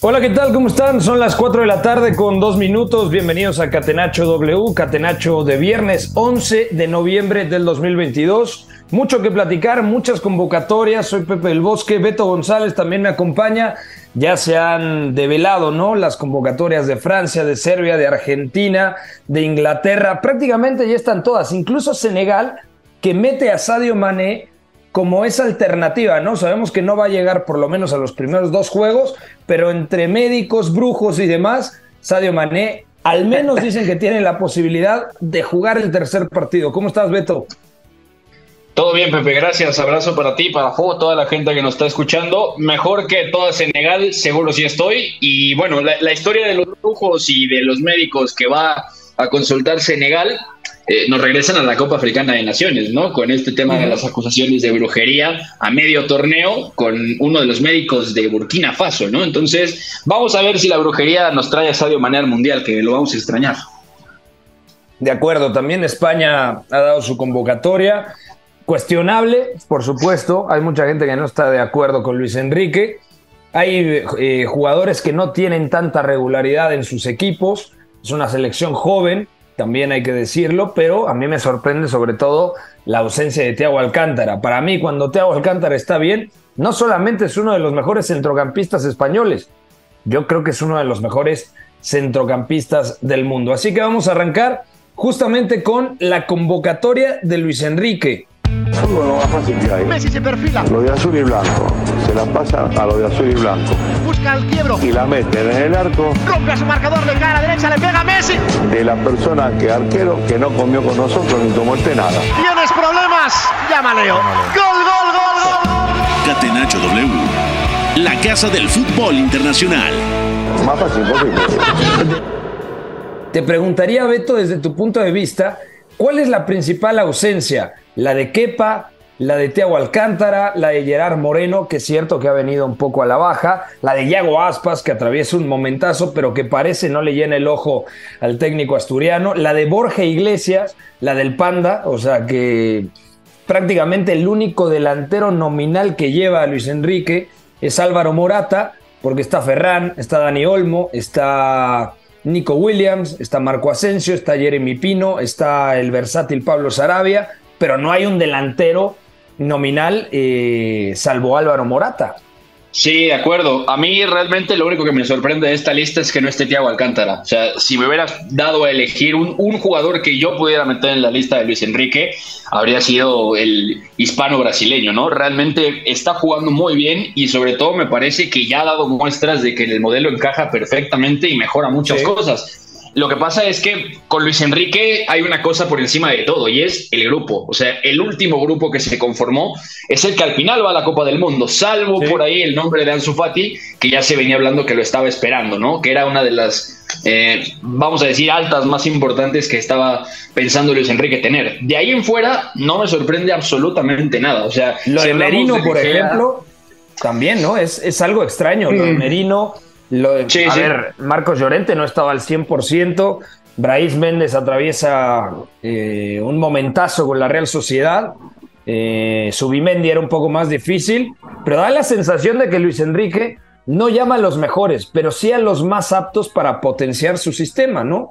Hola, ¿qué tal? ¿Cómo están? Son las 4 de la tarde con dos minutos. Bienvenidos a Catenacho W, Catenacho de viernes 11 de noviembre del 2022. Mucho que platicar, muchas convocatorias. Soy Pepe del Bosque, Beto González también me acompaña. Ya se han develado, ¿no? Las convocatorias de Francia, de Serbia, de Argentina, de Inglaterra. Prácticamente ya están todas, incluso Senegal, que mete a Sadio Mané como esa alternativa, ¿no? Sabemos que no va a llegar por lo menos a los primeros dos juegos, pero entre médicos, brujos y demás, Sadio Mané al menos dicen que tiene la posibilidad de jugar el tercer partido. ¿Cómo estás, Beto? Todo bien, Pepe, gracias. Abrazo para ti, para toda la gente que nos está escuchando. Mejor que toda Senegal, seguro sí estoy. Y bueno, la, la historia de los brujos y de los médicos que va a consultar Senegal eh, nos regresan a la Copa Africana de Naciones, ¿no? Con este tema de las acusaciones de brujería a medio torneo con uno de los médicos de Burkina Faso, ¿no? Entonces, vamos a ver si la brujería nos trae a Sadio Mané al Mundial, que lo vamos a extrañar. De acuerdo, también España ha dado su convocatoria. Cuestionable, por supuesto. Hay mucha gente que no está de acuerdo con Luis Enrique. Hay eh, jugadores que no tienen tanta regularidad en sus equipos. Es una selección joven, también hay que decirlo, pero a mí me sorprende sobre todo la ausencia de Thiago Alcántara. Para mí, cuando Thiago Alcántara está bien, no solamente es uno de los mejores centrocampistas españoles, yo creo que es uno de los mejores centrocampistas del mundo. Así que vamos a arrancar justamente con la convocatoria de Luis Enrique. Fútbol lo más fácil que hay. Messi se perfila. Lo de azul y blanco. Se la pasa a lo de azul y blanco. Busca el quiebro. Y la mete en el arco Rompe a su marcador de cara derecha. Le pega a Messi. de la persona que arquero que no comió con nosotros ni tomó este nada. Tienes problemas. Llama Leo. Gol, gol, gol, gol. Catenacho W, la casa del fútbol internacional. Más fácil posible. Te preguntaría, Beto, desde tu punto de vista, ¿cuál es la principal ausencia? ¿La de Kepa? ¿La de Thiago Alcántara? ¿La de Gerard Moreno, que es cierto que ha venido un poco a la baja? ¿La de Iago Aspas, que atraviesa un momentazo, pero que parece no le llena el ojo al técnico asturiano? ¿La de Borja Iglesias? ¿La del Panda? O sea que prácticamente el único delantero nominal que lleva a Luis Enrique es Álvaro Morata, porque está Ferran, está Dani Olmo, está Nico Williams, está Marco Asensio, está Jeremy Pino, está el versátil Pablo Sarabia, pero no hay un delantero nominal eh, salvo Álvaro Morata. Sí, de acuerdo. A mí realmente lo único que me sorprende de esta lista es que no esté Thiago Alcántara. O sea, si me hubieras dado a elegir un, un jugador que yo pudiera meter en la lista de Luis Enrique, habría sido el hispano-brasileño, ¿no? Realmente está jugando muy bien y sobre todo me parece que ya ha dado muestras de que el modelo encaja perfectamente y mejora muchas Sí. cosas. Lo que pasa es que con Luis Enrique hay una cosa por encima de todo y es el grupo. O sea, el último grupo que se conformó es el que al final va a la Copa del Mundo, salvo Sí. por ahí el nombre de Ansu Fati, que ya se venía hablando que lo estaba esperando, ¿no? Que era una de las, eh, vamos a decir, altas más importantes que estaba pensando Luis Enrique tener. De ahí en fuera no me sorprende absolutamente nada. O sea, Lo si de Merino, por ejemplo, también, ¿no? Es, es algo extraño. Lo de Merino, lo Sí, a sí. ver, Marcos Llorente no estaba al 100%. Braís Méndez atraviesa eh, un momentazo con la Real Sociedad. Eh, Subimendi era un poco más difícil, pero da la sensación de que Luis Enrique no llama a los mejores, pero sí a los más aptos para potenciar su sistema, ¿no?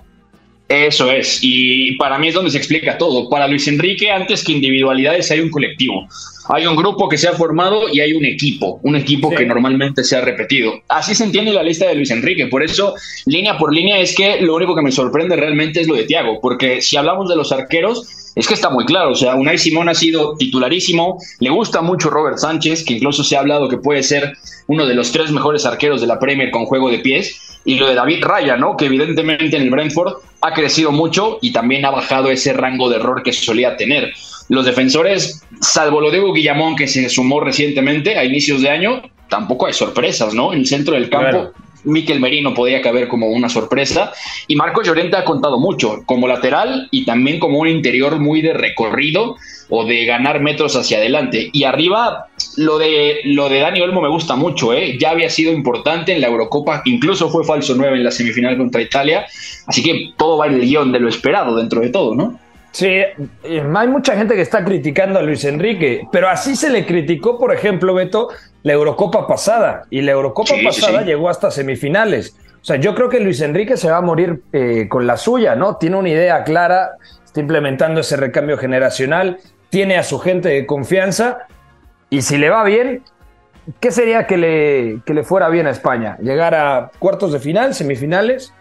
Eso es, y para mí es donde se explica todo. Para Luis Enrique, antes que individualidades, hay un colectivo. Hay un grupo que se ha formado y hay un equipo, un equipo Sí. que normalmente se ha repetido. Así se entiende la lista de Luis Enrique. Por eso, línea por línea, es que lo único que me sorprende realmente es lo de Thiago, porque si hablamos de los arqueros, es que está muy claro. O sea, Unai Simón ha sido titularísimo, le gusta mucho Robert Sánchez, que incluso se ha hablado que puede ser uno de los tres mejores arqueros de la Premier con juego de pies. Y lo de David Raya, ¿no? Que evidentemente en el Brentford ha crecido mucho y también ha bajado ese rango de error que solía tener. Los defensores, salvo lo de Hugo Guillamón, que se sumó recientemente a inicios de año, tampoco hay sorpresas, ¿no? En el centro del campo, Miquel Merino podía caber como una sorpresa. Y Marco Llorente ha contado mucho, como lateral y también como un interior muy de recorrido o de ganar metros hacia adelante. Y arriba, lo de, lo de Dani Olmo me gusta mucho, ¿eh? ya había sido importante en la Eurocopa, incluso fue falso 9 en la semifinal contra Italia, así que todo va en el guion de lo esperado dentro de todo, ¿no? Sí, eh, hay mucha gente que está criticando a Luis Enrique, pero así se le criticó, por ejemplo, Beto, la Eurocopa pasada, y la Eurocopa pasada llegó hasta semifinales. O sea, yo creo que Luis Enrique se va a morir eh, con la suya, ¿no? Tiene una idea clara, está implementando ese recambio generacional, tiene a su gente de confianza y si le va bien, ¿qué sería que le, que le fuera bien a España? ¿Llegar a cuartos de final, semifinales?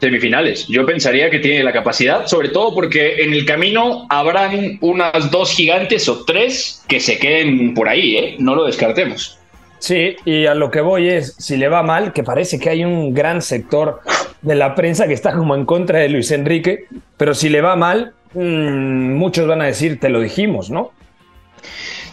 Semifinales. Yo pensaría que tiene la capacidad, sobre todo porque en el camino habrán unas dos gigantes o tres que se queden por ahí, ¿eh? no lo descartemos. Sí, y a lo que voy es, si le va mal, que parece que hay un gran sector de la prensa que está como en contra de Luis Enrique, pero si le va mal, Mm, muchos van a decir, te lo dijimos, ¿no?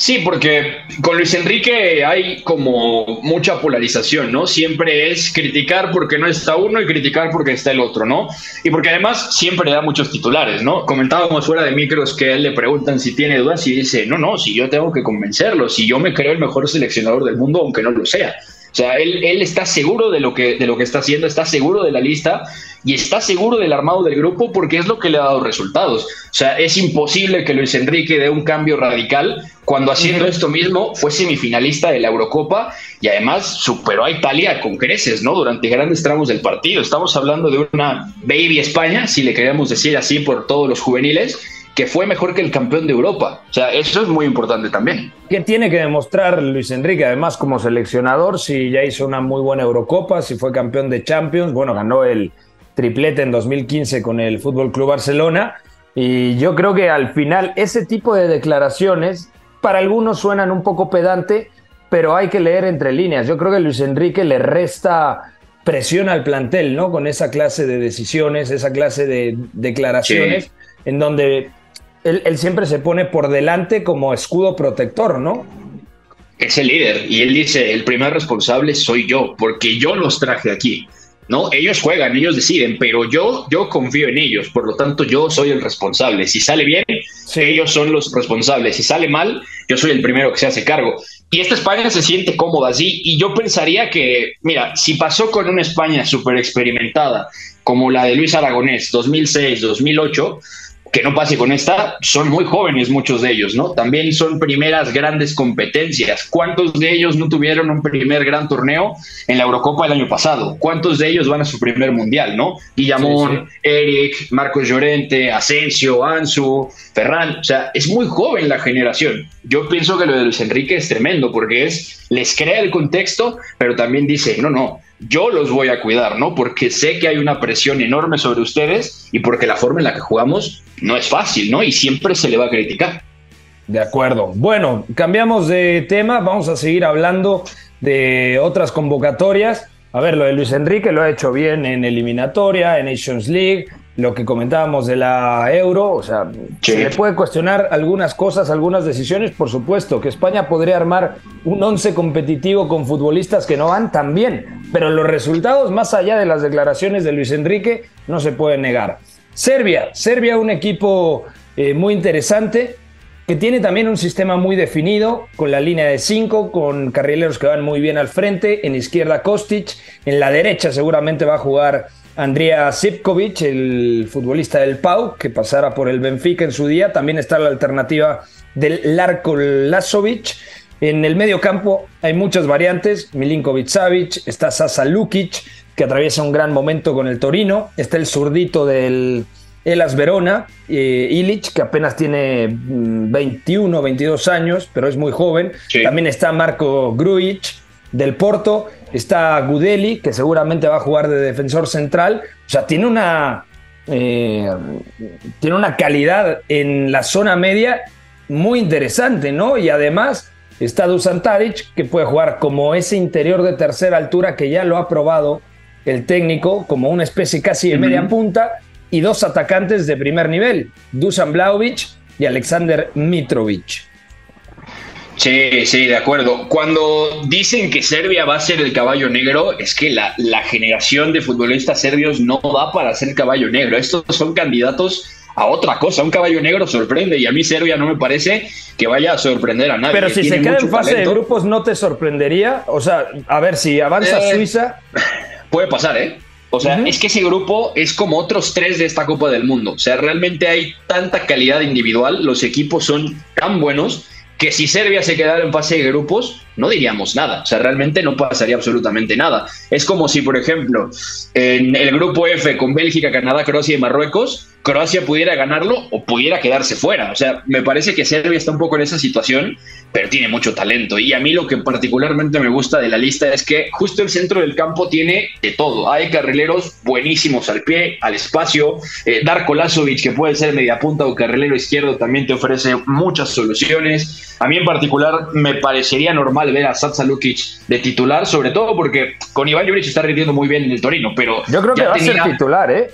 Sí, porque con Luis Enrique hay como mucha polarización, ¿no? Siempre es criticar porque no está uno y criticar porque está el otro, ¿no? Y porque además siempre da muchos titulares, ¿no? Comentábamos fuera de micros que a él le preguntan si tiene dudas y dice, no, no, si yo tengo que convencerlo, si yo me creo el mejor seleccionador del mundo, aunque no lo sea. O sea, él, él está seguro de lo, que, de lo que está haciendo, está seguro de la lista y está seguro del armado del grupo porque es lo que le ha dado resultados. O sea, es imposible que Luis Enrique dé un cambio radical cuando haciendo esto mismo fue semifinalista de la Eurocopa y además superó a Italia con creces, ¿no? Durante grandes tramos del partido. Estamos hablando de una baby España, si le queremos decir así por todos los juveniles, que fue mejor que el campeón de Europa. O sea, eso es muy importante también. ¿Qué tiene que demostrar Luis Enrique? Además, como seleccionador, si ya hizo una muy buena Eurocopa, si fue campeón de Champions, bueno, ganó el triplete en 2015 con el Fútbol Club Barcelona. Y yo creo que al final ese tipo de declaraciones para algunos suenan un poco pedante, pero hay que leer entre líneas. Yo creo que Luis Enrique le resta presión al plantel, ¿no? Con esa clase de decisiones, esa clase de declaraciones, en donde él, él, siempre se pone por delante como escudo protector, ¿no? Es el líder y él dice, el primer responsable soy yo, porque yo los traje aquí. ¿no? Ellos juegan, ellos deciden, pero yo, yo confío en ellos, por lo tanto yo soy el responsable. Si sale bien, ellos son los responsables. Si sale mal, yo soy el primero que se hace cargo. Y esta España se siente cómoda así, y yo pensaría que, mira, si pasó con una España súper experimentada, como la de Luis Aragonés, 2006, 2008, que no pase con esta, son muy jóvenes muchos de ellos, ¿no? También son primeras grandes competencias. ¿Cuántos de ellos no tuvieron un primer gran torneo en la Eurocopa el año pasado? ¿Cuántos de ellos van a su primer mundial, no? Guillamón, Eric, Marcos Llorente, Asensio, Ansu, Ferran, o sea, es muy joven la generación. Yo pienso que lo de Luis Enrique es tremendo porque es, les crea el contexto, pero también dice, no, no, yo los voy a cuidar, ¿no? Porque sé que hay una presión enorme sobre ustedes y porque la forma en la que jugamos no es fácil, ¿no? Y siempre se le va a criticar. De acuerdo. Bueno, cambiamos de tema, vamos a seguir hablando de otras convocatorias. A ver, lo de Luis Enrique lo ha hecho bien en eliminatoria, en Nations League, lo que comentábamos de la Euro, o sea, se le puede cuestionar algunas cosas, algunas decisiones, por supuesto, que España podría armar un once competitivo con futbolistas que no van tan bien, pero los resultados, más allá de las declaraciones de Luis Enrique, no se pueden negar. Serbia, Serbia un equipo eh, muy interesante, que tiene también un sistema muy definido, con la línea de cinco, con carrileros que van muy bien al frente, en izquierda Kostic, en la derecha seguramente va a jugar Andrea Sipkovic, el futbolista del Pau, que pasara por el Benfica en su día. También está la alternativa del Larko Lazovic. En el medio campo hay muchas variantes. Milinkovic Savic, está Sasa Lukic, que atraviesa un gran momento con el Torino. Está el zurdito del Elas Verona, eh, Ilic, que apenas tiene 21, mm, 22 años, pero es muy joven. También está Marco Grujic del Porto Está Gudeli, que seguramente va a jugar de defensor central. O sea, tiene una, eh, tiene una calidad en la zona media muy interesante, ¿no? Y además está Dusan Tadic, que puede jugar como ese interior de tercera altura que ya lo ha probado el técnico como una especie casi de media punta y dos atacantes de primer nivel, Dusan Blaovic y Alexander Mitrovic. Sí, sí, de acuerdo. Cuando dicen que Serbia va a ser el caballo negro, es que la, la generación de futbolistas serbios no va para ser caballo negro. Estos son candidatos a otra cosa. Un caballo negro sorprende y a mí Serbia no me parece que vaya a sorprender a nadie. Pero si se queda en fase de grupos, ¿no te sorprendería? O sea, a ver, si avanza Eh, Suiza, Puede pasar, ¿eh? O sea, es que ese grupo es como otros tres de esta Copa del Mundo. O sea, realmente hay tanta calidad individual, los equipos son tan buenos que si Serbia se quedara en fase de grupos, no diríamos nada. O sea, realmente no pasaría absolutamente nada. Es como si, por ejemplo, en el grupo F con Bélgica, Canadá, Croacia y Marruecos, Croacia pudiera ganarlo o pudiera quedarse fuera. O sea, me parece que Serbia está un poco en esa situación, pero tiene mucho talento. Y a mí lo que particularmente me gusta de la lista es que justo el centro del campo tiene de todo. Hay carrileros buenísimos al pie, al espacio. Eh, Darko Lazovic, que puede ser media punta o carrilero izquierdo, también te ofrece muchas soluciones. A mí en particular me parecería normal ver a Satsa Lukic de titular, sobre todo porque con Iván Juric está rindiendo muy bien en el Torino, pero yo creo que va a ser titular, ¿eh?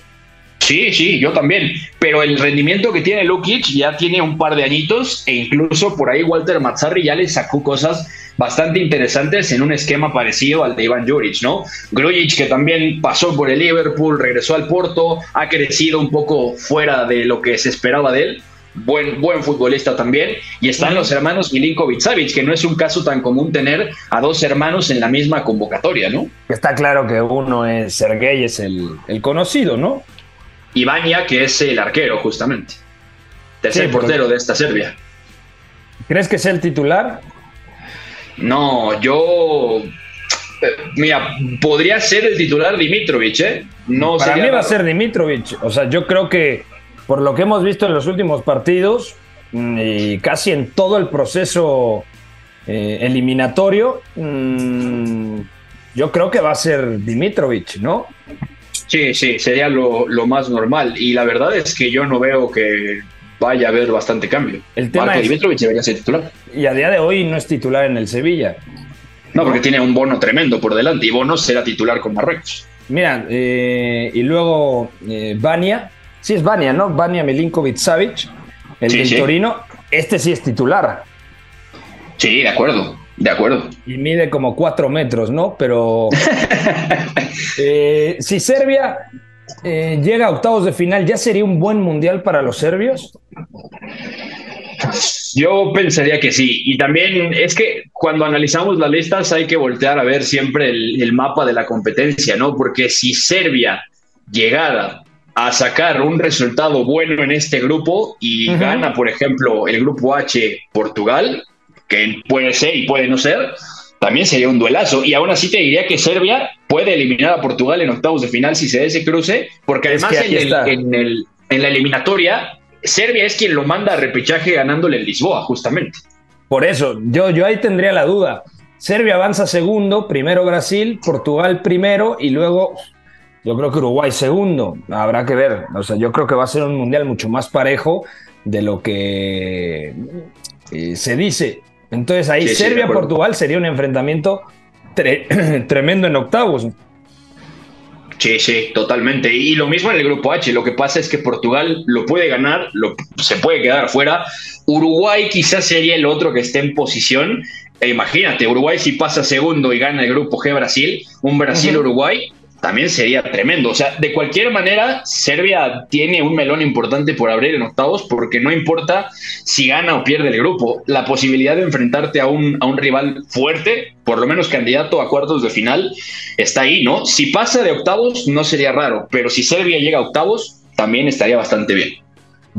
Sí, sí, yo también. Pero el rendimiento que tiene Lukic ya tiene un par de añitos e incluso por ahí Walter Mazzarri ya le sacó cosas bastante interesantes en un esquema parecido al de Iván Juric, ¿no? Grujic que también pasó por el Liverpool, regresó al Porto, ha crecido un poco fuera de lo que se esperaba de él. Buen, buen futbolista también. Y están los hermanos Milinkovic Savic, que no es un caso tan común tener a dos hermanos en la misma convocatoria, ¿no? Está claro que uno es Sergei, es el, el conocido, ¿no? Y Vania, que es el arquero, justamente. Tercer Sí, porque- portero de esta Serbia. ¿Crees que es el titular? No, yo. eh, Mira, podría ser el titular Dimitrovic, ¿eh? No Para mí va a ser Dimitrovic. O sea, yo creo que por lo que hemos visto en los últimos partidos mm, y casi en todo el proceso eh, eliminatorio, mm, yo creo que va a ser Dimitrovic, ¿no? Sí, sí, sería lo, lo más normal. Y la verdad es que yo no veo que vaya a haber bastante cambio. El tema Marco es- Dimitrovic debería ser titular. Y a día de hoy no es titular en el Sevilla. No, porque tiene un bono tremendo por delante y Bono será titular con Marruecos. Mira, eh, y luego eh, Vania, sí es Vania, ¿no? Vania Milinkovic Savic, el Sí, del sí. Torino, este sí es titular. Sí, de acuerdo, de acuerdo. y mide como cuatro metros, ¿no? Pero eh, si Serbia eh, llega a octavos de final, ¿ya sería un buen mundial para los serbios? Yo pensaría que sí. Y también es que cuando analizamos las listas hay que voltear a ver siempre el, el mapa de la competencia, ¿no? Porque si Serbia llegara a sacar un resultado bueno en este grupo y gana, por ejemplo, el grupo H Portugal, que puede ser y puede no ser, también sería un duelazo. Y aún así te diría que Serbia puede eliminar a Portugal en octavos de final si se da ese cruce, porque Es además que ahí en, el- está. en el- en la eliminatoria, Serbia es quien lo manda a repechaje ganándole en Lisboa, justamente. Por eso, yo, yo ahí tendría la duda. Serbia avanza segundo, primero Brasil, Portugal primero y luego yo creo que Uruguay segundo. Habrá que ver. O sea, yo creo que va a ser un mundial mucho más parejo de lo que eh, se dice. Entonces ahí Sí, sí. Serbia-Portugal sería un enfrentamiento tre- tremendo en octavos. Sí, sí, totalmente. Y lo mismo en el grupo H. Lo que pasa es que Portugal lo puede ganar, lo, se puede quedar fuera. Uruguay quizás sería el otro que esté en posición. E imagínate, Uruguay si pasa segundo y gana el grupo G Brasil, un Brasil-Uruguay, también sería tremendo. O sea, de cualquier manera, Serbia tiene un melón importante por abrir en octavos porque no importa si gana o pierde el grupo. La posibilidad de enfrentarte a un, a un rival fuerte, por lo menos candidato a cuartos de final, está ahí, ¿no? Si pasa de octavos, no sería raro, pero si Serbia llega a octavos, también estaría bastante bien.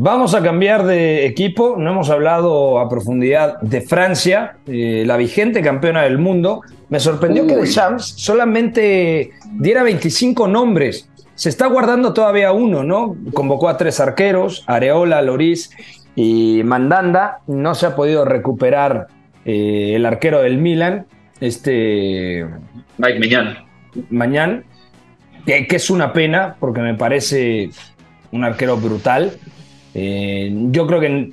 Vamos a cambiar de equipo. No hemos hablado a profundidad de Francia, eh, la vigente campeona del mundo. Me sorprendió que Uy. Deschamps solamente diera 25 nombres. Se está guardando todavía uno, ¿no? Convocó a tres arqueros, Areola, Loris y Mandanda. No se ha podido recuperar eh, el arquero del Milan, este Mike. Mañán, que, que es una pena porque me parece un arquero brutal. Eh, yo creo que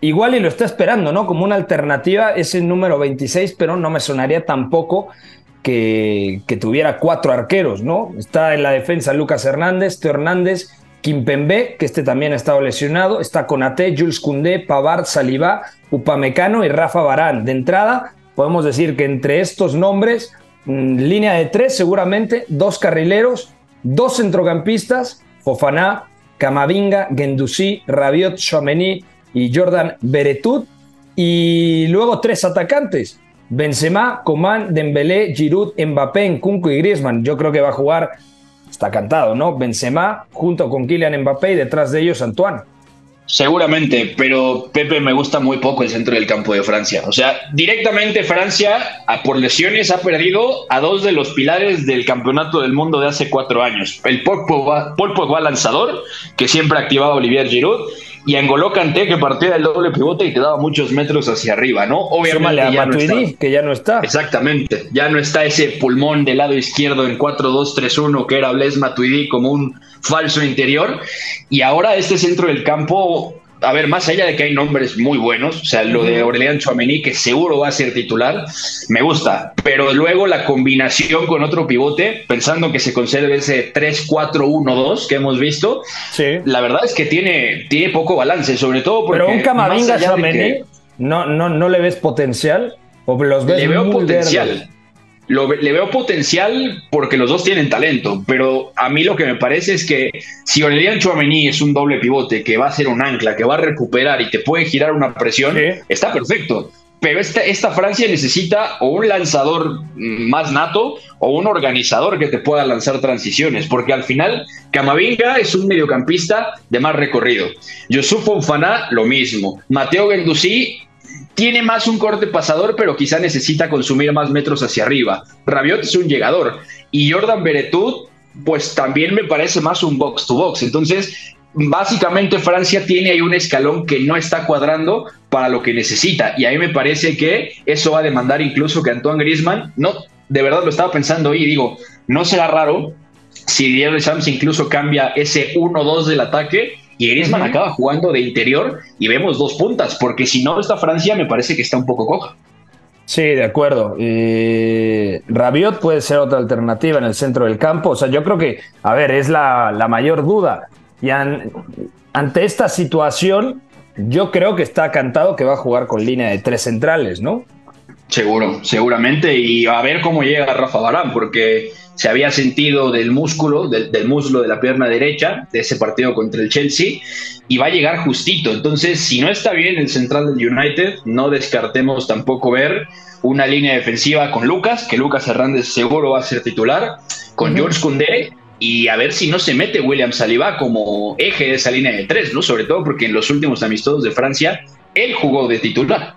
igual y lo está esperando, ¿no? Como una alternativa es el número 26, pero no me sonaría tampoco que, que, tuviera cuatro arqueros, ¿no? Está en la defensa Lucas Hernández, Teo Hernández, Kimpembe, que este también ha estado lesionado, está Conate, Jules Koundé, Pavard, Salivá, Upamecano y Rafa Barán. De entrada, podemos decir que entre estos nombres, mm, línea de tres seguramente, dos carrileros, dos centrocampistas, Fofaná, Camavinga, Gendouzi, Rabiot, Chouameni y Jordan Beretut, y luego tres atacantes, Benzema, Coman, Dembélé, Giroud, Mbappé, Nkunku y Griezmann. Yo creo que va a jugar, está cantado, ¿no? Benzema junto con Kylian Mbappé y detrás de ellos Antoine. Seguramente, pero Pepe me gusta muy poco el centro del campo de Francia. O sea, directamente Francia, a por lesiones, ha perdido a dos de los pilares del campeonato del mundo de hace cuatro años. El Paul Pogba, lanzador, que siempre activaba Olivier Giroud, y Angolo Kanté que partía del doble pivote y te daba muchos metros hacia arriba, ¿no? Obviamente a ya no está. que ya no está. Exactamente, ya no está ese pulmón del lado izquierdo en 4-2-3-1 que era Blaise Matuidi como un falso interior y ahora este centro del campo a ver, más allá de que hay nombres muy buenos, o sea, lo de Aurelian Chouameni, que seguro va a ser titular, me gusta, pero luego la combinación con otro pivote, pensando que se conserve ese 3-4-1-2 que hemos visto, la verdad es que tiene, tiene poco balance, sobre todo porque... Pero un Camavinga Chouameni, no, no, ¿no le ves potencial? ¿O los ves le veo potencial le veo potencial porque los dos tienen talento, pero a mí lo que me parece es que si Aurelian Chouameni es un doble pivote que va a ser un ancla, que va a recuperar y te puede girar una presión, está perfecto. Pero esta, esta Francia necesita o un lanzador más nato o un organizador que te pueda lanzar transiciones, porque al final Camavinga es un mediocampista de más recorrido. Yusuf Fonfana, lo mismo. Mateo Gendouzi tiene más un corte pasador, pero quizá necesita consumir más metros hacia arriba. Rabiot es un llegador. Y Jordan Beretut, pues también me parece más un box to box. Entonces, básicamente Francia tiene ahí un escalón que no está cuadrando para lo que necesita. Y a mí me parece que eso va a demandar incluso que Antoine Griezmann, no, de verdad lo estaba pensando y digo, no será raro si Diego Sams incluso cambia ese 1-2 del ataque y Griezmann acaba jugando de interior y vemos dos puntas, porque si no, esta Francia me parece que está un poco coja. Sí, de acuerdo. Rabiot puede ser otra alternativa en el centro del campo. O sea, yo creo que, a ver, es la, mayor duda. Y ante esta situación, yo creo que está cantado que va a jugar con línea de tres centrales, ¿no? Seguro, seguramente. Y a ver cómo llega Rafa Barán, porque se había sentido del músculo, del, muslo de la pierna derecha de ese partido contra el Chelsea y va a llegar justito. Entonces, si no está bien el central del United, no descartemos tampoco ver una línea defensiva con Lucas, que Lucas Hernández seguro va a ser titular, con George Koundé y a ver si no se mete William Saliba como eje de esa línea de tres, ¿no? Sobre todo porque en los últimos amistosos de Francia él jugó de titular.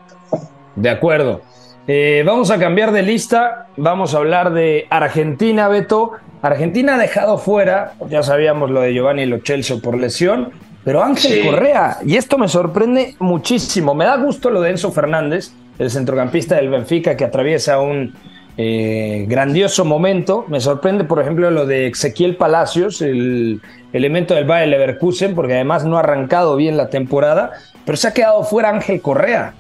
De acuerdo. Eh, vamos a cambiar de lista, vamos a hablar de Argentina, Beto. Argentina ha dejado fuera, ya sabíamos lo de Giovanni Lo Celso por lesión, pero Ángel Correa, y esto me sorprende muchísimo. Me da gusto lo de Enzo Fernández, el centrocampista del Benfica que atraviesa un eh, grandioso momento. Me sorprende, por ejemplo, lo de Ezequiel Palacios, el elemento del Bayer Leverkusen, porque además no ha arrancado bien la temporada, pero se ha quedado fuera Ángel Correa.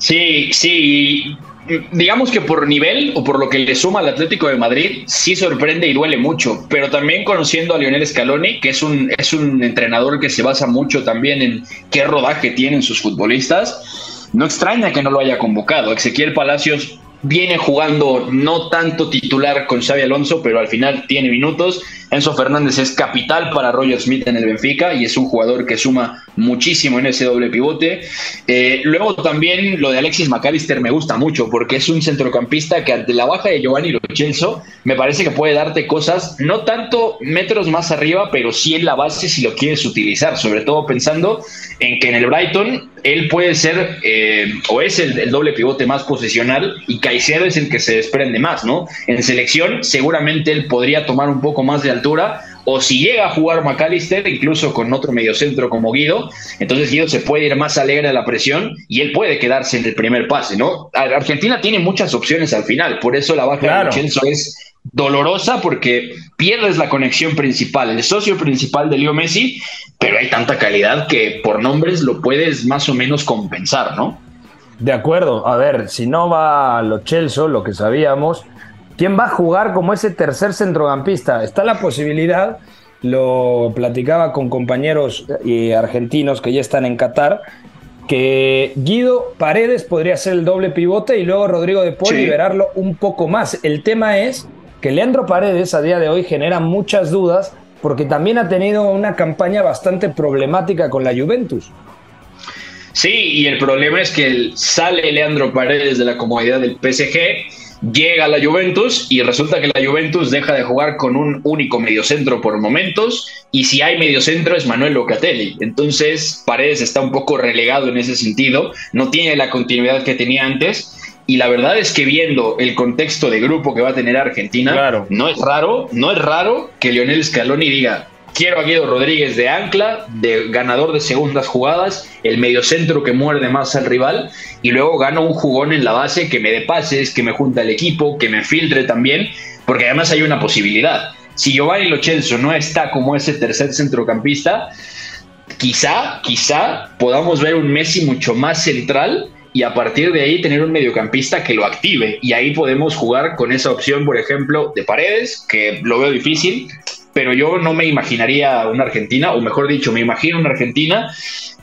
Sí, sí. Digamos que por nivel o por lo que le suma al Atlético de Madrid, sí sorprende y duele mucho. Pero también conociendo a Lionel Scaloni, que es un, es un entrenador que se basa mucho también en qué rodaje tienen sus futbolistas, no extraña que no lo haya convocado. Ezequiel Palacios viene jugando no tanto titular con Xavi Alonso, pero al final tiene minutos. Enzo Fernández es capital para Roger Smith en el Benfica y es un jugador que suma muchísimo en ese doble pivote. Eh, luego también lo de Alexis McAllister me gusta mucho porque es un centrocampista que ante la baja de Giovanni Lochelso me parece que puede darte cosas, no tanto metros más arriba, pero sí en la base si lo quieres utilizar, sobre todo pensando en que en el Brighton él puede ser eh, o es el, doble pivote más posicional y Caicedo es el que se desprende más, ¿no? En selección seguramente él podría tomar un poco más de altura o si llega a jugar McAllister, incluso con otro mediocentro como Guido, entonces Guido se puede ir más alegre a la presión y él puede quedarse en el primer pase, ¿no? Argentina tiene muchas opciones al final, por eso la baja de Vincenzo es dolorosa porque pierdes la conexión principal, el socio principal de Leo Messi, pero hay tanta calidad que por nombres lo puedes más o menos compensar, ¿no? De acuerdo, a ver, si no va a Lo Chelsea, lo que sabíamos, ¿quién va a jugar como ese tercer centrocampista? Está la posibilidad, lo platicaba con compañeros eh, argentinos que ya están en Qatar, que Guido Paredes podría ser el doble pivote y luego Rodrigo de Paul liberarlo un poco más. El tema es que Leandro Paredes a día de hoy genera muchas dudas porque también ha tenido una campaña bastante problemática con la Juventus. Sí, y el problema es que sale Leandro Paredes de la comodidad del PSG, llega a la Juventus y resulta que la Juventus deja de jugar con un único mediocentro por momentos y si hay mediocentro es Manuel Locatelli. Entonces Paredes está un poco relegado en ese sentido, no tiene la continuidad que tenía antes y la verdad es que viendo el contexto de grupo que va a tener Argentina, no es raro, no es raro que Lionel Scaloni diga, quiero a Guido Rodríguez de ancla, de ganador de segundas jugadas, el mediocentro que muerde más al rival, y luego gano un jugón en la base que me dé pases, que me junta el equipo, que me filtre también, porque además hay una posibilidad. Si Giovanni Lochelso no está como ese tercer centrocampista, quizá, quizá podamos ver un Messi mucho más central y a partir de ahí tener un mediocampista que lo active. Y ahí podemos jugar con esa opción, por ejemplo, de paredes, que lo veo difícil, pero yo no me imaginaría una Argentina, o mejor dicho, me imagino una Argentina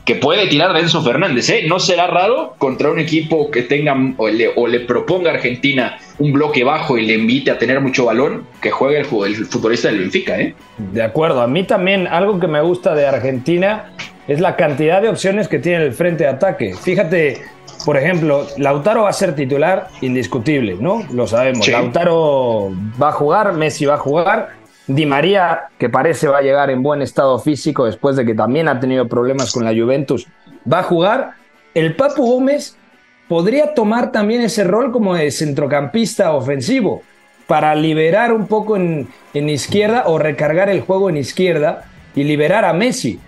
que puede tirar de Enzo Fernández. ¿eh? No será raro contra un equipo que tenga o le, o le, proponga a Argentina un bloque bajo y le invite a tener mucho balón, que juegue el, el futbolista del Benfica. ¿eh? De acuerdo, a mí también algo que me gusta de Argentina es la cantidad de opciones que tiene el frente de ataque. Fíjate, por ejemplo, Lautaro va a ser titular indiscutible, ¿no? Lo sabemos. Lautaro va a jugar, Messi va a jugar. Di María, que parece va a llegar en buen estado físico después de que también ha tenido problemas con la Juventus, va a jugar. El Papu Gómez podría tomar también ese rol como de centrocampista ofensivo para liberar un poco en, en izquierda o recargar el juego en izquierda y liberar a Messi.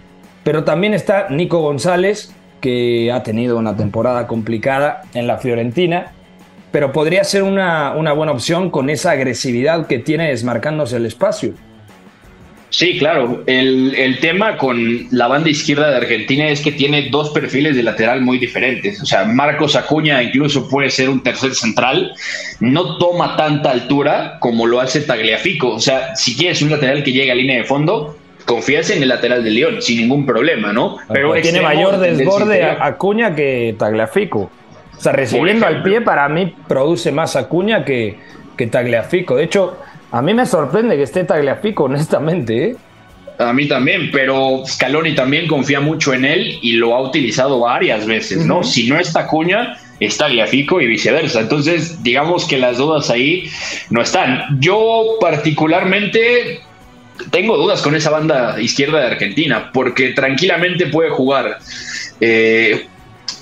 Pero también está Nico González, que ha tenido una temporada complicada en la Fiorentina, pero podría ser una, una buena opción con esa agresividad que tiene desmarcándose el espacio. Sí, claro. El, el, tema con la banda izquierda de Argentina es que tiene dos perfiles de lateral muy diferentes. O sea, Marcos Acuña incluso puede ser un tercer central. No toma tanta altura como lo hace Tagliafico. O sea, si quieres un lateral que llegue a línea de fondo, confías en el lateral de León sin ningún problema, ¿no? Pero tiene mayor desborde Acuña que Tagliafico. O sea, recibiendo al pie para mí produce más Acuña que, que Tagliafico. De hecho, a mí me sorprende que esté Tagliafico, honestamente. ¿eh? A mí también, pero Scaloni también confía mucho en él y lo ha utilizado varias veces, ¿no? Si no está Acuña, está Tagliafico y viceversa. Entonces, digamos que las dudas ahí no están. Yo particularmente tengo dudas con esa banda izquierda de Argentina, porque tranquilamente puede jugar. Eh,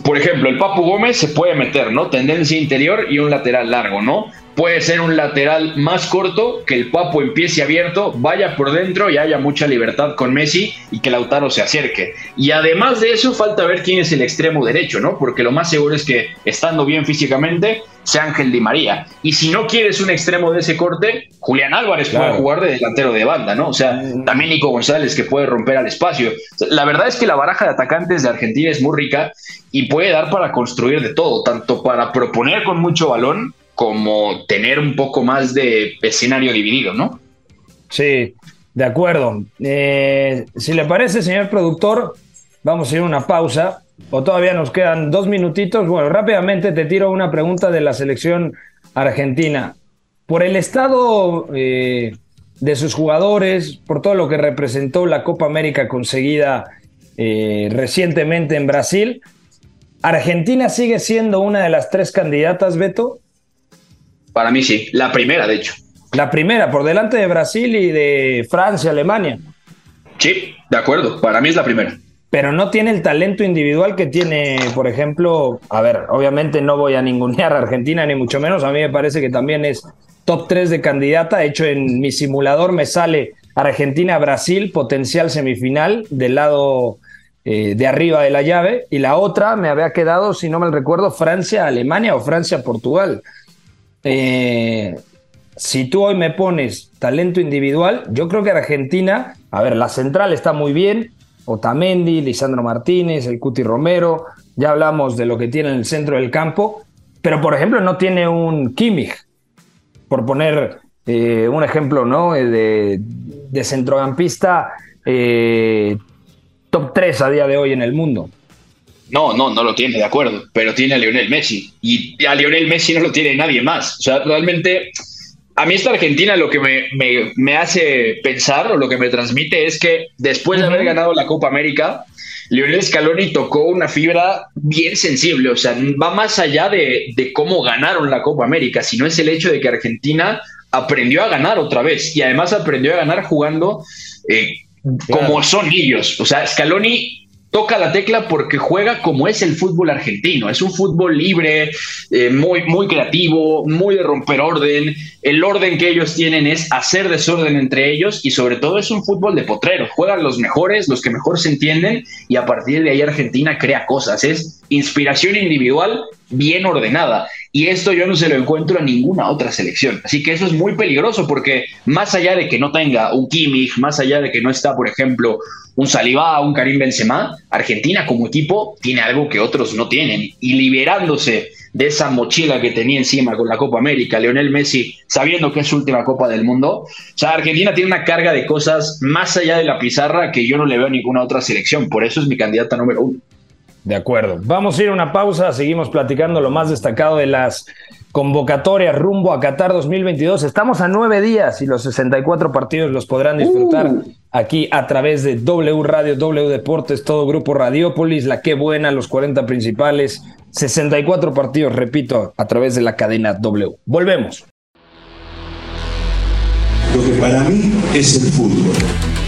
por ejemplo, el Papu Gómez se puede meter, ¿no? Tendencia interior y un lateral largo, ¿no? Puede ser un lateral más corto, que el Papu empiece abierto, vaya por dentro y haya mucha libertad con Messi y que Lautaro se acerque. Y además de eso, falta ver quién es el extremo derecho, ¿no? Porque lo más seguro es que estando bien físicamente, sea Ángel Di María. Y si no quieres un extremo de ese corte, Julián Álvarez puede jugar de delantero de banda, ¿no? O sea, mm. también Nico González que puede romper al espacio. La verdad es que la baraja de atacantes de Argentina es muy rica y puede dar para construir de todo, tanto para proponer con mucho balón como tener un poco más de escenario dividido, ¿no? Sí, de acuerdo. Eh, si le parece, señor productor, vamos a ir a una pausa. O todavía nos quedan dos minutitos. Bueno, rápidamente te tiro una pregunta de la selección argentina. Por el estado eh, de sus jugadores, por todo lo que representó la Copa América conseguida eh, recientemente en Brasil, ¿Argentina sigue siendo una de las tres candidatas, Beto? Para mí sí, la primera, de hecho. La primera, por delante de Brasil y de Francia, Alemania. Sí, de acuerdo, para mí es la primera. Pero no tiene el talento individual que tiene, por ejemplo, a ver, obviamente no voy a ningunear a Argentina, ni mucho menos, a mí me parece que también es top 3 de candidata, de hecho en mi simulador me sale Argentina-Brasil, potencial semifinal, del lado eh, de arriba de la llave, y la otra me había quedado, si no me recuerdo, Francia-Alemania o Francia-Portugal. Eh, si tú hoy me pones talento individual, yo creo que Argentina, a ver, la central está muy bien, Otamendi, Lisandro Martínez, el Cuti Romero, ya hablamos de lo que tiene en el centro del campo, pero por ejemplo no tiene un Kimmich, por poner eh, un ejemplo ¿no? Eh, de, de centrocampista eh, top 3 a día de hoy en el mundo. No, no, no lo tiene, de acuerdo, pero tiene a Lionel Messi y a Lionel Messi no lo tiene nadie más. O sea, realmente a mí esta Argentina lo que me, me, hace pensar o lo que me transmite es que después de haber ganado la Copa América, Lionel Scaloni tocó una fibra bien sensible, o sea, va más allá de, de cómo ganaron la Copa América, sino es el hecho de que Argentina aprendió a ganar otra vez y además aprendió a ganar jugando eh, como son ellos. O sea, Scaloni toca la tecla porque juega como es el fútbol argentino. Es un fútbol libre, eh, muy, muy creativo, muy de romper orden. El orden que ellos tienen es hacer desorden entre ellos y sobre todo es un fútbol de potrero. Juegan los mejores, los que mejor se entienden y a partir de ahí Argentina crea cosas. Es inspiración individual bien ordenada. Y esto yo no se lo encuentro a ninguna otra selección. Así que eso es muy peligroso porque más allá de que no tenga un Kimmich, más allá de que no está, por ejemplo, un Salivá, un Karim Benzema, Argentina como equipo tiene algo que otros no tienen. Y liberándose de esa mochila que tenía encima con la Copa América, Leonel Messi, sabiendo que es su última Copa del Mundo, o sea, Argentina tiene una carga de cosas más allá de la pizarra que yo no le veo a ninguna otra selección. Por eso es mi candidata número uno. De acuerdo. Vamos a ir a una pausa, seguimos platicando lo más destacado de las convocatorias rumbo a Qatar 2022. Estamos a nueve días y los 64 partidos los podrán disfrutar uh. aquí a través de W Radio, W Deportes, todo Grupo Radiópolis, la que buena, los 40 principales, 64 partidos, repito, a través de la cadena W. Volvemos. Lo que para mí es el fútbol.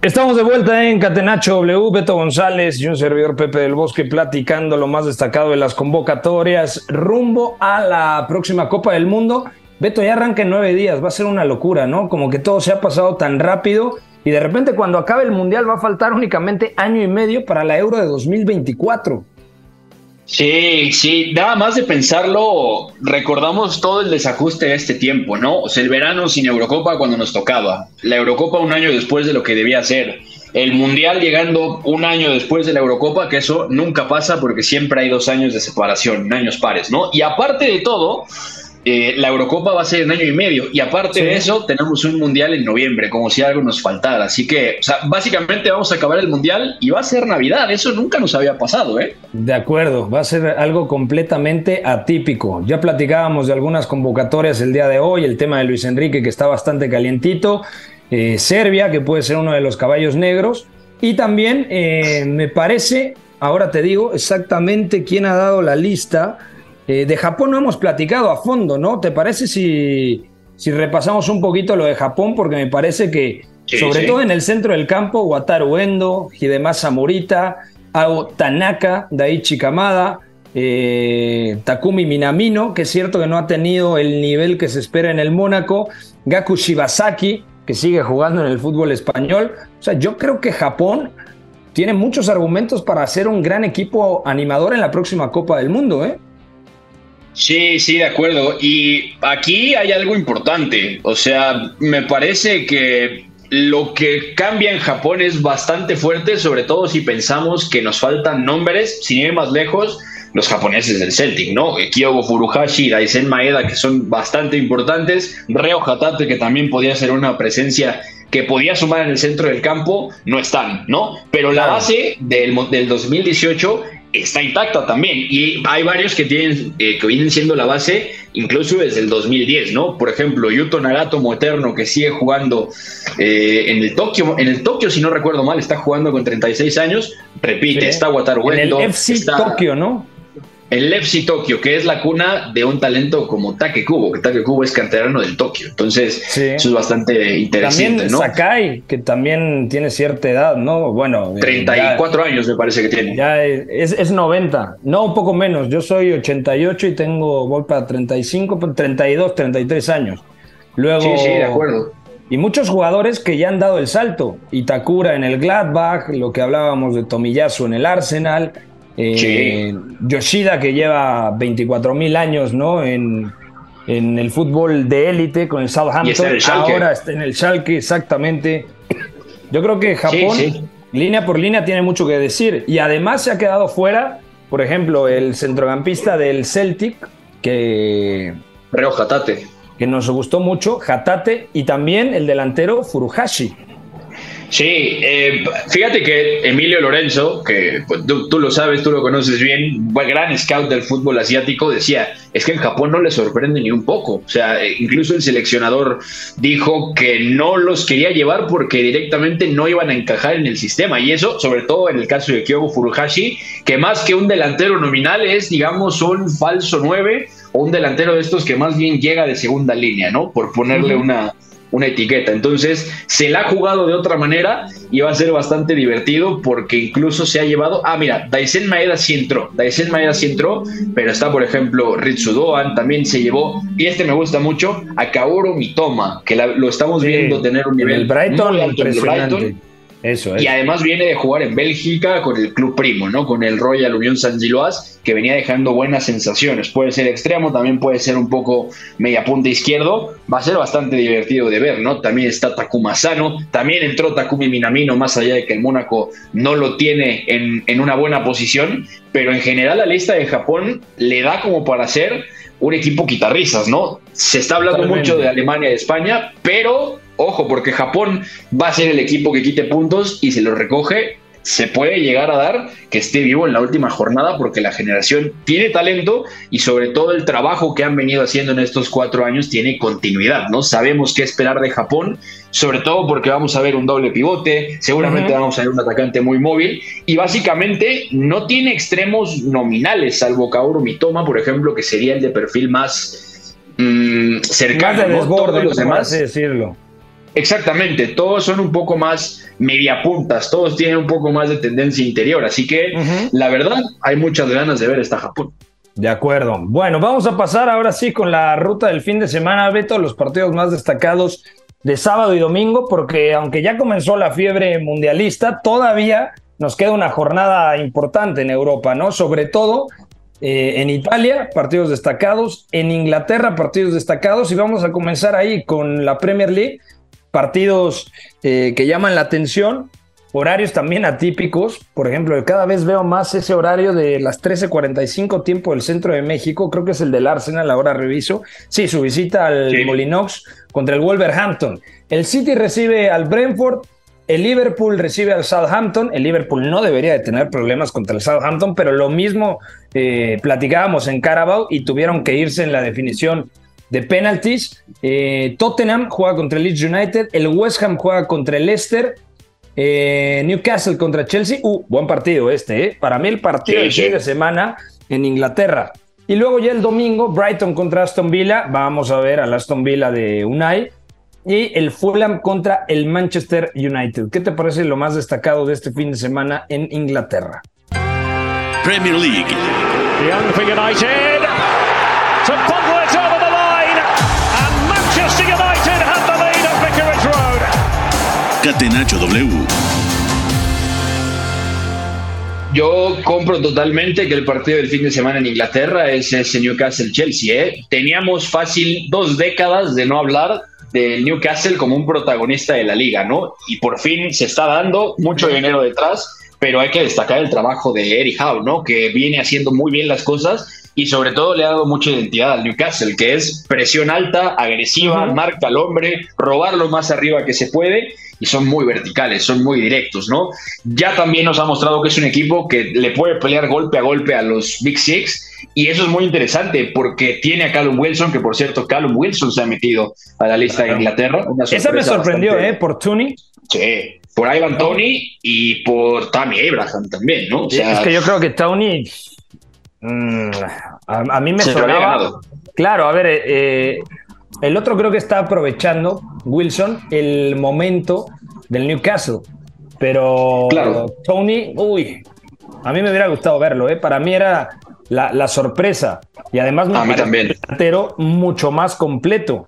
Estamos de vuelta en Catenacho W, Beto González y un servidor Pepe del Bosque platicando lo más destacado de las convocatorias rumbo a la próxima Copa del Mundo. Beto ya arranca en nueve días, va a ser una locura, ¿no? Como que todo se ha pasado tan rápido y de repente cuando acabe el Mundial va a faltar únicamente año y medio para la Euro de 2024. Sí, sí, nada más de pensarlo, recordamos todo el desajuste de este tiempo, ¿no? O sea, el verano sin Eurocopa cuando nos tocaba, la Eurocopa un año después de lo que debía ser, el Mundial llegando un año después de la Eurocopa, que eso nunca pasa porque siempre hay dos años de separación, años pares, ¿no? Y aparte de todo, eh, la Eurocopa va a ser en año y medio y aparte de eso tenemos un mundial en noviembre, como si algo nos faltara. Así que, o sea, básicamente vamos a acabar el mundial y va a ser Navidad. Eso nunca nos había pasado, ¿eh? De acuerdo, va a ser algo completamente atípico. Ya platicábamos de algunas convocatorias el día de hoy, el tema de Luis Enrique que está bastante calientito, eh, Serbia que puede ser uno de los caballos negros y también eh, me parece, ahora te digo exactamente quién ha dado la lista eh, de Japón no hemos platicado a fondo, ¿no? ¿Te parece si, si repasamos un poquito lo de Japón? Porque me parece que, sobre todo en el centro del campo, Wataru Endo, Hidemasa Morita, Ao Tanaka, Daichi Kamada, eh, Takumi Minamino, que es cierto que no ha tenido el nivel que se espera en el Mónaco, Gaku Shibasaki, que sigue jugando en el fútbol español. O sea, yo creo que Japón tiene muchos argumentos para ser un gran equipo animador en la próxima Copa del Mundo, ¿eh? Sí, sí, de acuerdo. Y aquí hay algo importante. O sea, me parece que lo que cambia en Japón es bastante fuerte, sobre todo si pensamos que nos faltan nombres, sin ir más lejos, los japoneses del Celtic, ¿no? Kyogo Furuhashi, Daisen Maeda, que son bastante importantes, Reo Hatate, que también podía ser una presencia que podía sumar en el centro del campo, no están, ¿no? Pero la base del, del 2018 está intacta también. Y hay varios que tienen, eh, que vienen siendo la base incluso desde el 2010, ¿no? Por ejemplo, Yuto Nagato Moterno, que sigue jugando eh, en el Tokio, en el Tokio, si no recuerdo mal, está jugando con 36 años. Repite, está Wataru En el FC Tokio, ¿no? El Lepsi Tokio, que es la cuna de un talento como Take Kubo, que Take Kubo es canterano del Tokio. Entonces, eso es bastante interesante, también Sakai, que también tiene cierta edad, ¿no? Bueno. 34 eh, años me parece que tiene. Ya es, es, 90, no, un poco menos. Yo soy 88 y tengo, voy para 35, 32, 33 años. Luego, sí, sí, de acuerdo. y muchos jugadores que ya han dado el salto. Itakura en el Gladbach, lo que hablábamos de Tomiyasu en el Arsenal, eh, Yoshida que lleva 24 mil años ¿no? en, en el fútbol de élite con el Southampton, ahora está en el Schalke exactamente. Yo creo que Japón, línea por línea, tiene mucho que decir y además se ha quedado fuera, por ejemplo, el centrocampista del Celtic que... Reo Hatate que nos gustó mucho, Hatate, y también el delantero Furuhashi. Sí, eh, fíjate que Emilio Lorenzo, que pues, tú, lo sabes, tú lo conoces bien, gran scout del fútbol asiático, decía, es que en Japón no le sorprende ni un poco. O sea, eh, incluso el seleccionador dijo que no los quería llevar porque directamente no iban a encajar en el sistema. Y eso, sobre todo en el caso de Kyogo Furuhashi, que más que un delantero nominal es, digamos, un falso 9 o un delantero de estos que más bien llega de segunda línea, ¿no? Por ponerle una, una etiqueta. Entonces, se la ha jugado de otra manera y va a ser bastante divertido porque incluso se ha llevado. Ah, mira, Daisen Maeda sí entró. Daisen Maeda sí entró, pero está, por ejemplo, Ritsu Doan también se llevó. Y este me gusta mucho, a Kaoru Mitoma, que lo estamos viendo tener un nivel. El Brighton, muy alto Brighton y además viene de jugar en Bélgica con el club primo, ¿no? Con el Royal Unión San Giloas, que venía dejando buenas sensaciones. Puede ser extremo, también puede ser un poco media punta izquierdo. Va a ser bastante divertido de ver, ¿no? También está Takuma Sano, también entró Takumi Minamino, más allá de que el Mónaco no lo tiene en, en una buena posición. Pero en general la lista de Japón le da como para ser un equipo quitarrisas, ¿no? Se está hablando mucho de Alemania y de España, pero Ojo, porque Japón va a ser el equipo que quite puntos y se los recoge. Se puede llegar a dar que esté vivo en la última jornada porque la generación tiene talento y sobre todo el trabajo que han venido haciendo en estos cuatro años tiene continuidad, ¿no? Sabemos qué esperar de Japón, sobre todo porque vamos a ver un doble pivote, seguramente vamos a ver un atacante muy móvil y básicamente no tiene extremos nominales, salvo Kaoru Mitoma, por ejemplo, que sería el de perfil más mm, cercano, de desborde, los demás. decirlo Exactamente, todos son un poco más mediapuntas, todos tienen un poco más de tendencia interior, así que la verdad hay muchas ganas de ver esta Japón. De acuerdo. Bueno, vamos a pasar ahora sí con la ruta del fin de semana, Beto, los partidos más destacados de sábado y domingo, porque aunque ya comenzó la fiebre mundialista, todavía nos queda una jornada importante en Europa, ¿no? Sobre todo eh, en Italia, partidos destacados, en Inglaterra, partidos destacados, y vamos a comenzar ahí con la Premier League partidos eh, que llaman la atención, horarios también atípicos. Por ejemplo, cada vez veo más ese horario de las 13:45 tiempo del centro de México. Creo que es el del Arsenal, ahora reviso. Sí, su visita al Molinox contra el Wolverhampton. El City recibe al Brentford. El Liverpool recibe al Southampton. El Liverpool no debería de tener problemas contra el Southampton, pero lo mismo eh, platicábamos en Carabao y tuvieron que irse en la definición de penalties. Eh, Tottenham juega contra el Leeds United, el West Ham juega contra el Leicester, eh, Newcastle contra Chelsea. Uh, buen partido este, ¿eh? Para mí el partido del fin de semana en Inglaterra. Y luego ya el domingo, Brighton contra Aston Villa. Vamos a ver al Aston Villa de Unai. Y el Fulham contra el Manchester United. ¿Qué te parece lo más destacado de este fin de semana en Inglaterra? Premier League. United. Catenacho W. Yo compro totalmente que el partido del fin de semana en Inglaterra es ese Newcastle-Chelsea. ¿eh? Teníamos fácil dos décadas de no hablar del Newcastle como un protagonista de la liga, ¿no? Y por fin se está dando mucho dinero detrás, pero hay que destacar el trabajo de Eric Howe, ¿no? Que viene haciendo muy bien las cosas y sobre todo le ha dado mucha identidad al Newcastle, que es presión alta, agresiva, marca al hombre, robarlo más arriba que se puede y son muy verticales, son muy directos, ¿no? Ya también nos ha mostrado que es un equipo que le puede pelear golpe a golpe a los Big Six y eso es muy interesante porque tiene a Callum Wilson, que por cierto Callum Wilson se ha metido a la lista de Inglaterra. Esa me sorprendió, ¿eh? Por Tony. Sí, por Ivan Tony y por Tammy Abraham también, ¿no? es que yo creo que Tony... Mm, a, mí me sonaba... Claro, a ver, eh, eh el otro creo que está aprovechando, Wilson, el momento del Newcastle. Pero Tony, uy, a mí me hubiera gustado verlo, ¿eh? Para mí era la, sorpresa. Y además me a mí también. mucho más completo.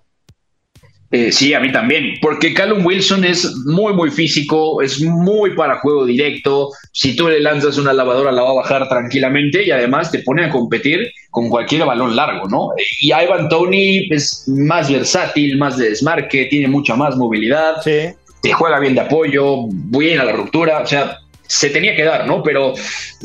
Eh, sí, a mí también, porque Callum Wilson es muy, muy físico, es muy para juego directo. Si tú le lanzas una lavadora, la va a bajar tranquilamente y además te pone a competir con cualquier balón largo, ¿no? Y Ivan Tony es más versátil, más de desmarque, tiene mucha más movilidad, Sí. te juega bien de apoyo, bien a la ruptura, o sea, se tenía que dar, ¿no? Pero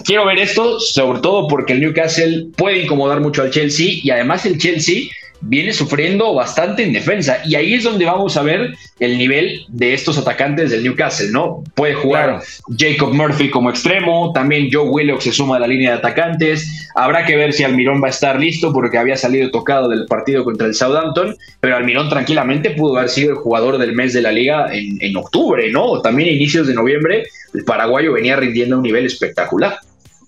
quiero ver esto, sobre todo porque el Newcastle puede incomodar mucho al Chelsea y además el Chelsea viene sufriendo bastante en defensa y ahí es donde vamos a ver el nivel de estos atacantes del Newcastle, ¿no? Puede jugar Claro. Jacob Murphy como extremo, también Joe Willock se suma a la línea de atacantes, habrá que ver si Almirón va a estar listo porque había salido tocado del partido contra el Southampton, pero Almirón tranquilamente pudo haber sido el jugador del mes de la liga en, en octubre, ¿no? También inicios de noviembre el paraguayo venía rindiendo a un nivel espectacular.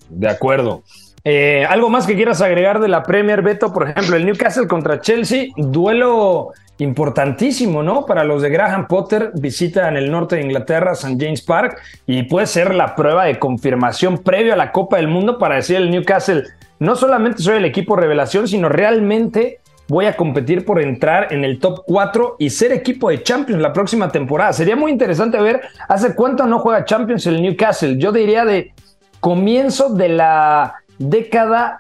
De acuerdo. Eh, ¿Algo más que quieras agregar de la Premier, Beto? Por ejemplo, el Newcastle contra Chelsea, duelo importantísimo, ¿no? Para los de Graham Potter, visita en el norte de Inglaterra, St. James Park, y puede ser la prueba de confirmación previo a la Copa del Mundo para decir el Newcastle, no solamente soy el equipo revelación, sino realmente voy a competir por entrar en el top 4 y ser equipo de Champions la próxima temporada. Sería muy interesante ver hace cuánto no juega Champions el Newcastle. Yo diría de comienzo de la década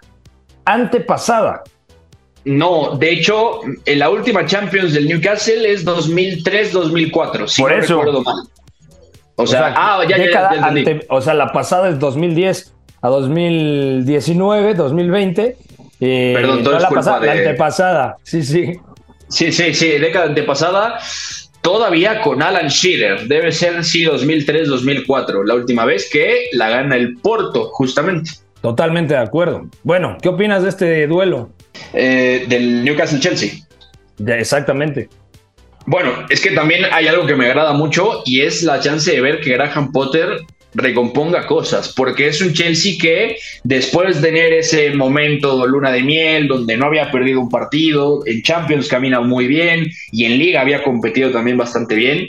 antepasada. No, de hecho, en la última Champions del Newcastle es 2003-2004, si Por no eso. recuerdo mal. O sea, ah, ya, ya, ya, década ya entendí. ante- o sea, la pasada es 2010 a 2019, 2020. eh, Perdón, todo no es la culpa pasada, la de- antepasada. Sí, sí. Sí, sí, sí, década antepasada, todavía con Alan Shearer. Debe ser, sí, 2003-2004, la última vez que la gana el Porto, justamente, Totalmente de acuerdo. Bueno, ¿qué opinas de este duelo? eh, del Newcastle-Chelsea. Exactamente. Bueno, es que también hay algo que me agrada mucho y es la chance de ver que Graham Potter recomponga cosas, porque es un Chelsea que después de tener ese momento de luna de miel, donde no había perdido un partido, en Champions camina muy bien y en Liga había competido también bastante bien,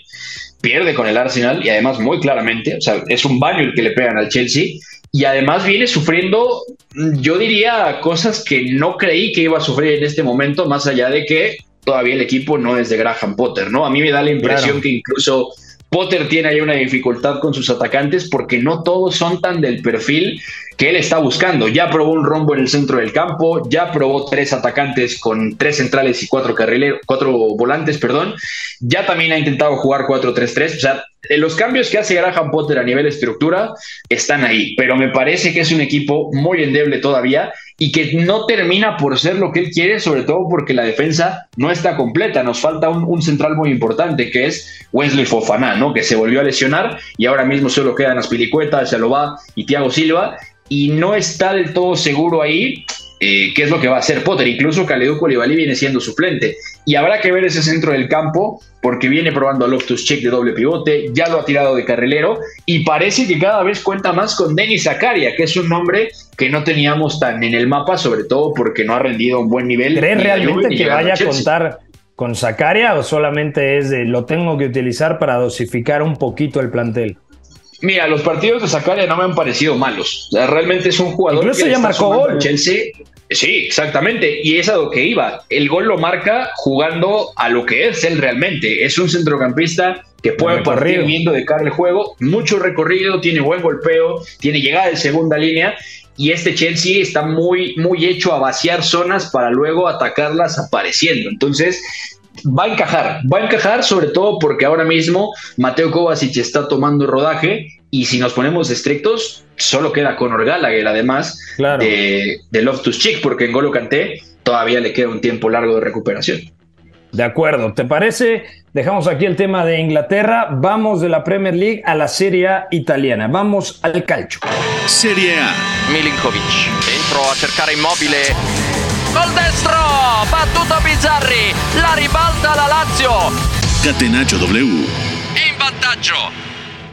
pierde con el Arsenal y además muy claramente, o sea, es un baño el que le pegan al Chelsea y además viene sufriendo, mm, yo diría, cosas que no creí que iba a sufrir en este momento, más allá de que todavía el equipo no es de Graham Potter, ¿no? A mí me da la impresión Claro. que incluso Potter tiene ahí una dificultad con sus atacantes porque no todos son tan del perfil que él está buscando. Ya probó un rombo en el centro del campo, ya probó tres atacantes con tres centrales y cuatro carrileros, cuatro volantes, perdón. Ya también ha intentado jugar 4-3-3. O sea, los cambios que hace Graham Potter a nivel estructura están ahí, pero me parece que es un equipo muy endeble todavía y que no termina por ser lo que él quiere, sobre todo porque la defensa no está completa. Nos falta un, central muy importante que es Wesley Fofana, ¿no? Que se volvió a lesionar y ahora mismo solo quedan Aspilicueta, Chalobá y Thiago Silva y no está del todo seguro ahí eh, qué es lo que va a hacer Potter. Incluso Kalidou Koulibaly viene siendo suplente. Y habrá que ver ese centro del campo porque viene probando a Loftus Cheek de doble pivote, ya lo ha tirado de carrilero y parece que cada vez cuenta más con Denis Zakaria, que es un nombre que no teníamos tan en el mapa, sobre todo porque no ha rendido un buen nivel. ¿Crees realmente que vaya a contar con Zacaria o solamente es de lo tengo que utilizar para dosificar un poquito el plantel? Mira, los partidos de Zakaria no me han parecido malos. O sea, realmente es un jugador Incluso que ya marcó gol. Chelsea. Sí, exactamente. Y es a lo que iba. El gol lo marca jugando a lo que es él realmente. Es un centrocampista que puede partir viendo de cara el juego. Mucho recorrido, tiene buen golpeo, tiene llegada de segunda línea. Y este Chelsea está muy, muy hecho a vaciar zonas para luego atacarlas apareciendo. Entonces, va a encajar, va a encajar sobre todo porque ahora mismo Mateo Kovacic está tomando rodaje y si nos ponemos estrictos, solo queda Conor Gallagher además Claro. de, de Loftus Cheek porque en Golo Kanté todavía le queda un tiempo largo de recuperación. De acuerdo, ¿te parece? Dejamos aquí el tema de Inglaterra, vamos de la Premier League a la Serie A italiana, vamos al calcio. Serie A. Milinkovic dentro a cercare immobile col destro battuto Bizzarri la ribalta la Lazio Catenaccio W. in vantaggio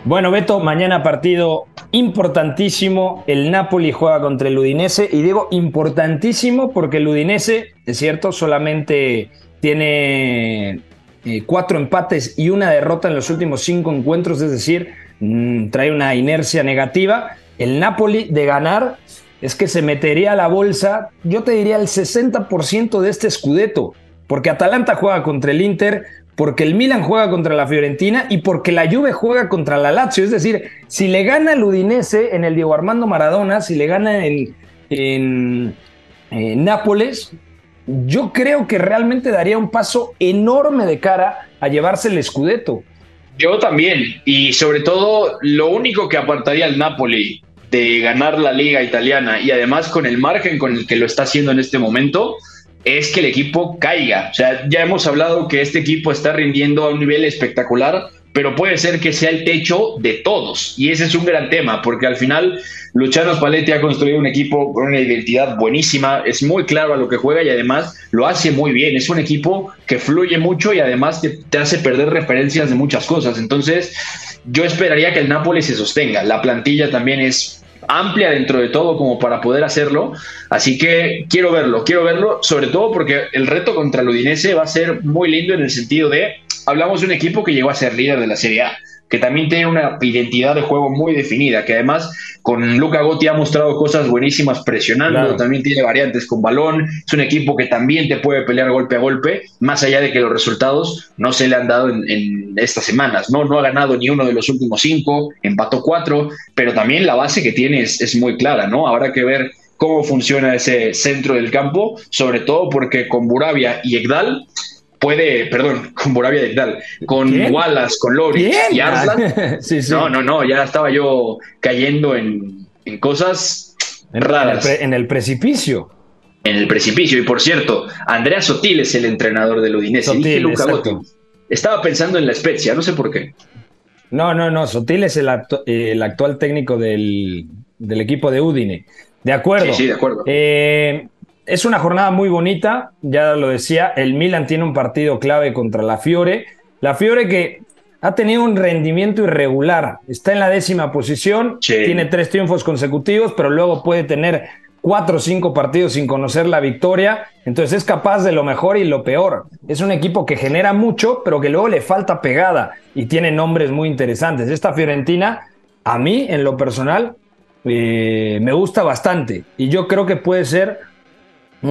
Bueno, Beto, mañana partido importantísimo. El Napoli juega contra el Udinese. Y digo importantísimo porque el Udinese, es cierto, solamente tiene eh, cuatro empates y una derrota en los últimos cinco encuentros, es decir, mm, trae una inercia negativa. El Napoli de ganar es que se metería a la bolsa, yo te diría el 60% de este escudeto, porque Atalanta juega contra el Inter, porque el Milan juega contra la Fiorentina y porque la Juve juega contra la Lazio. Es decir, si le gana el Udinese en el Diego Armando Maradona, si le gana en, en Nápoles, yo creo que realmente daría un paso enorme de cara a llevarse el Scudetto. Yo también, y sobre todo lo único que apartaría al Napoli de ganar la liga italiana y además con el margen con el que lo está haciendo en este momento, es que el equipo caiga. O sea, ya hemos hablado que este equipo está rindiendo a un nivel espectacular, pero puede ser que sea el techo de todos. Y ese es un gran tema, porque al final Luciano Spalletti ha construido un equipo con una identidad buenísima, es muy claro a lo que juega y además lo hace muy bien. Es un equipo que fluye mucho y además te, te hace perder referencias de muchas cosas. Entonces, yo esperaría que el Napoli se sostenga. La plantilla también es amplia dentro de todo como para poder hacerlo. Así que quiero verlo, quiero verlo, sobre todo porque el reto contra el Udinese va a ser muy lindo en el sentido de hablamos de un equipo que llegó a ser líder de la Serie A, que también tiene una identidad de juego muy definida, que además con Luca Gotti ha mostrado cosas buenísimas presionando, también tiene variantes con balón, es un equipo que también te puede pelear golpe a golpe, más allá de que los resultados no se le han dado en, estas semanas, ¿no? No ha ganado ni uno de los últimos cinco, empató cuatro, pero también la base que tiene es, es muy clara, ¿no? Habrá que ver cómo funciona ese centro del campo, sobre todo porque con Buravia y Egdal puede, perdón, con Moravia Degdal, con Wallace, con Lori y Arslan. No, no, no, ya estaba yo cayendo en, cosas raras. En el, precipicio. En el precipicio. Y por cierto, Andrea Sotil es el entrenador del Udinese. Sotil, Estaba pensando en la Spezia, no sé por qué. No, no, no. Sotil es el, el actual técnico del, del, equipo de Udine. De acuerdo. Sí, sí, de acuerdo. Eh, es una jornada muy bonita, ya lo decía, el Milan tiene un partido clave contra la Fiore. La Fiore que ha tenido un rendimiento irregular, está en la décima posición, tiene tres triunfos consecutivos, pero luego puede tener cuatro o cinco partidos sin conocer la victoria, entonces es capaz de lo mejor y lo peor. Es un equipo que genera mucho, pero que luego le falta pegada y tiene nombres muy interesantes. Esta Fiorentina, a mí, en lo personal, eh, me gusta bastante y yo creo que puede ser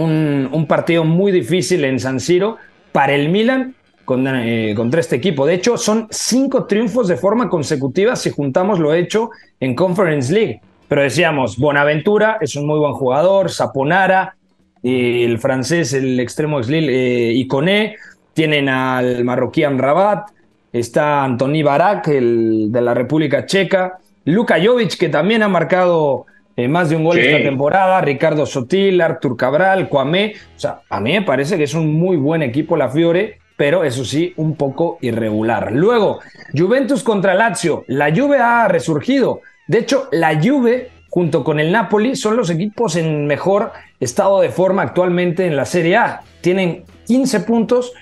un, partido muy difícil en San Siro para el Milan eh, contra este equipo. De hecho, son cinco triunfos de forma consecutiva si juntamos lo hecho en Conference League. Pero decíamos, Bonaventura es un muy buen jugador, Saponara, el francés, el extremo ex Lille, eh, Iconé, tienen al marroquí Amrabat, está Antoni Barak, el de la República Checa, Luka Jovic, que también ha marcado eh, más de un gol esta temporada, Ricardo Sotil, Artur Cabral, Cuamé. O sea, a mí me parece que es un muy buen equipo la Fiore, pero eso sí, un poco irregular. Luego, Juventus contra Lazio. La Juve ha resurgido. De hecho, la Juve junto con el Napoli son los equipos en mejor estado de forma actualmente en la Serie A. Tienen 15 puntos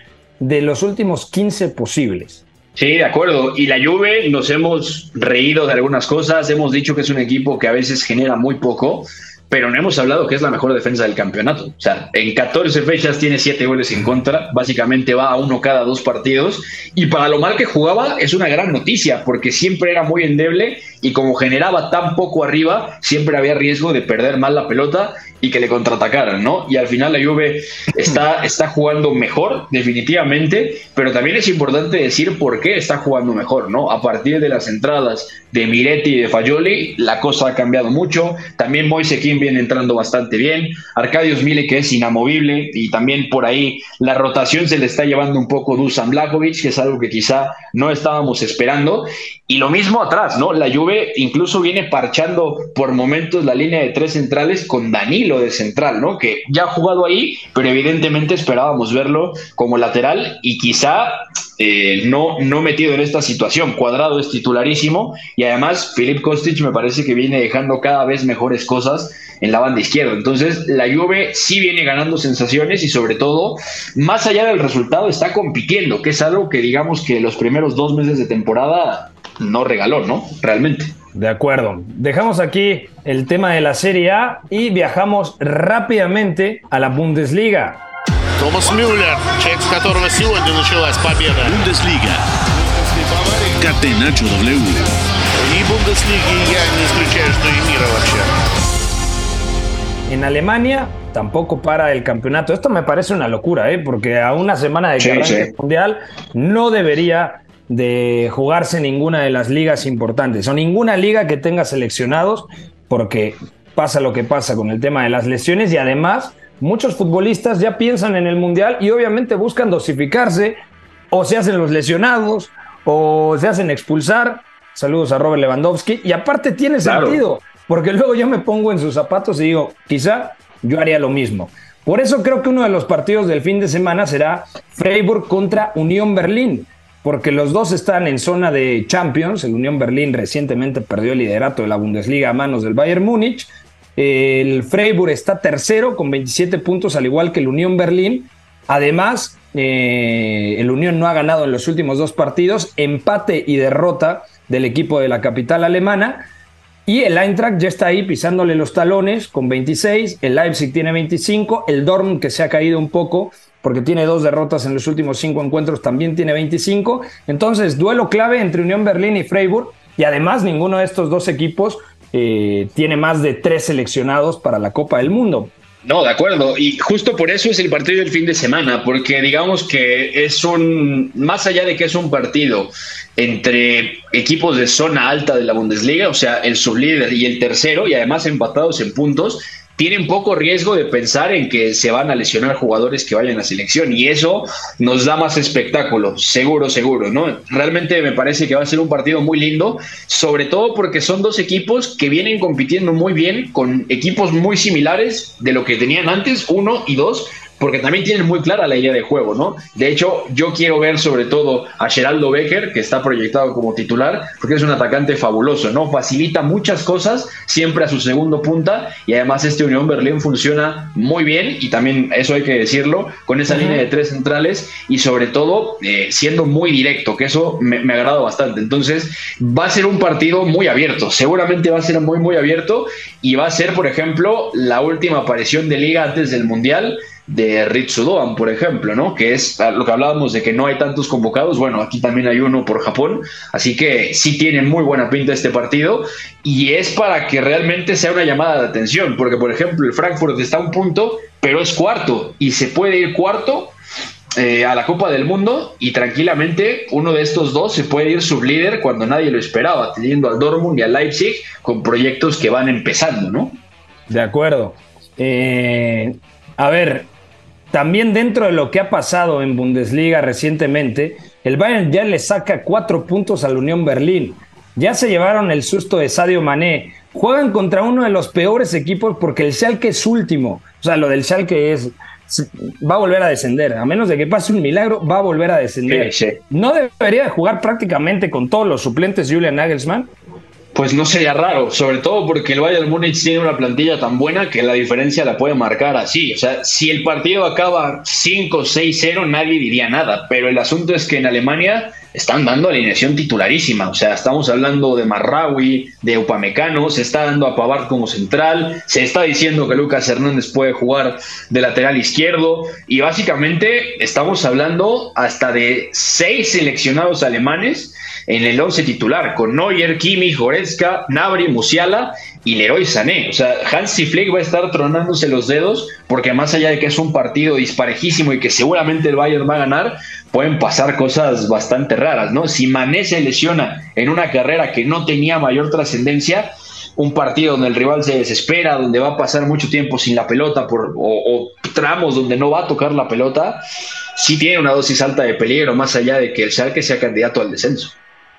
de los últimos 15 posibles. Sí, de acuerdo. Y la Juve nos hemos reído de algunas cosas, hemos dicho que es un equipo que a veces genera muy poco, pero no hemos hablado que es la mejor defensa del campeonato. O sea, en 14 fechas tiene 7 goles en contra, básicamente va a uno cada dos partidos, y para lo mal que jugaba es una gran noticia, porque siempre era muy endeble y como generaba tan poco arriba, siempre había riesgo de perder mal la pelota y que le contraatacaran, ¿no? Y al final la Juve está, está jugando mejor, definitivamente, pero también es importante decir por qué está jugando mejor, ¿no? A partir de las entradas de Miretti y de Fayoli, la cosa ha cambiado mucho. También Moise Kim viene entrando bastante bien. Arcadios Mile, que es inamovible, y también por ahí la rotación se le está llevando un poco Dusan Blakovic, que es algo que quizá no estábamos esperando. Y lo mismo atrás, ¿no? La Juve incluso viene parchando por momentos la línea de tres centrales con Danilo de central, ¿no? Que ya ha jugado ahí, pero evidentemente esperábamos verlo como lateral y quizá eh, no, no metido en esta situación. Cuadrado es titularísimo y además Filip Kostic me parece que viene dejando cada vez mejores cosas en la banda izquierda. Entonces la Juve sí viene ganando sensaciones y sobre todo, más allá del resultado, está compitiendo, que es algo que digamos que los primeros dos meses de temporada no regaló, ¿no? Realmente. De acuerdo. Dejamos aquí el tema de la Serie A y viajamos rápidamente a la Bundesliga. Thomas Müller, check которого сегодня началась победа. Bundesliga. Catenacho W. И Бундеслиги я не исключаю, что и мира вообще. En Alemania tampoco para el campeonato. Esto me parece una locura, ¿eh? porque a una semana de que el mundial no debería de jugarse ninguna de las ligas importantes o ninguna liga que tenga seleccionados, porque pasa lo que pasa con el tema de las lesiones y además muchos futbolistas ya piensan en el mundial y obviamente buscan dosificarse o se hacen los lesionados o se hacen expulsar. Saludos a Robert Lewandowski. Y aparte tiene sentido, porque luego yo me pongo en sus zapatos y digo, quizá yo haría lo mismo. Por eso creo que uno de los partidos del fin de semana será Freiburg contra Unión Berlín, porque los dos están en zona de Champions. El Unión Berlín recientemente perdió el liderato de la Bundesliga a manos del Bayern Múnich. El Freiburg está tercero con 27 puntos, al igual que el Unión Berlín. Además, eh, el Unión no ha ganado en los últimos dos partidos, empate y derrota del equipo de la capital alemana. Y el Eintracht ya está ahí pisándole los talones con 26, el Leipzig tiene 25, el Dortmund que se ha caído un poco porque tiene dos derrotas en los últimos cinco encuentros también tiene 25. Entonces, duelo clave entre Unión Berlín y Freiburg y además ninguno de estos dos equipos eh, tiene más de tres seleccionados para la Copa del Mundo. No, de acuerdo. Y justo por eso es el partido del fin de semana, porque digamos que es un, más allá de que es un partido entre equipos de zona alta de la Bundesliga, o sea, el sublíder y el tercero, y además empatados en puntos, tienen poco riesgo de pensar en que se van a lesionar jugadores que vayan a selección y eso nos da más espectáculo, seguro, seguro, ¿no? Realmente me parece que va a ser un partido muy lindo, sobre todo porque son dos equipos que vienen compitiendo muy bien con equipos muy similares de lo que tenían antes, uno y dos, porque también tienen muy clara la idea de juego, ¿no? De hecho, yo quiero ver sobre todo a Geraldo Becker, que está proyectado como titular, porque es un atacante fabuloso, ¿no? Facilita muchas cosas, siempre a su segundo punta, y además este Unión Berlín funciona muy bien, y también eso hay que decirlo, con esa línea de tres centrales, y sobre todo eh, siendo muy directo, que eso me, me agrada bastante. Entonces, va a ser un partido muy abierto, seguramente va a ser muy, muy abierto, y va a ser, por ejemplo, la última aparición de liga antes del Mundial de Ritsudoan, por ejemplo, ¿no? Que es lo que hablábamos de que no hay tantos convocados. Bueno, aquí también hay uno por Japón, así que sí tiene muy buena pinta este partido y es para que realmente sea una llamada de atención, porque por ejemplo el Frankfurt está a un punto, pero es cuarto y se puede ir cuarto eh, a la Copa del Mundo y tranquilamente uno de estos dos se puede ir sublíder cuando nadie lo esperaba, teniendo al Dortmund y al Leipzig con proyectos que van empezando, ¿no? De acuerdo. Eh, a ver, también dentro de lo que ha pasado en Bundesliga recientemente, el Bayern ya le saca cuatro puntos a la Unión Berlín. Ya se llevaron el susto de Sadio Mané. Juegan contra uno de los peores equipos porque el Schalke es último. O sea, lo del Schalke es va a volver a descender. A menos de que pase un milagro, va a volver a descender. No debería jugar prácticamente con todos los suplentes Julian Nagelsmann pues no sería raro, sobre todo porque el Bayern Múnich tiene una plantilla tan buena que la diferencia la puede marcar así. O sea, si el partido acaba 5-6-0, nadie diría nada, pero el asunto es que en Alemania están dando alineación titularísima. O sea, estamos hablando de Marraui, de Upamecano, se está dando a Pavard como central, se está diciendo que Lucas Hernández puede jugar de lateral izquierdo y básicamente estamos hablando hasta de seis seleccionados alemanes en el once titular, con Neuer, Kimi, Goretzka, Nabri, Musiala y Leroy Sané. O sea, Hansi Flick va a estar tronándose los dedos porque más allá de que es un partido disparejísimo y que seguramente el Bayern va a ganar, pueden pasar cosas bastante raras, ¿no? Si Mané se lesiona en una carrera que no tenía mayor trascendencia, un partido donde el rival se desespera, donde va a pasar mucho tiempo sin la pelota por, o, tramos donde no va a tocar la pelota, sí tiene una dosis alta de peligro, más allá de que el Schalke sea candidato al descenso.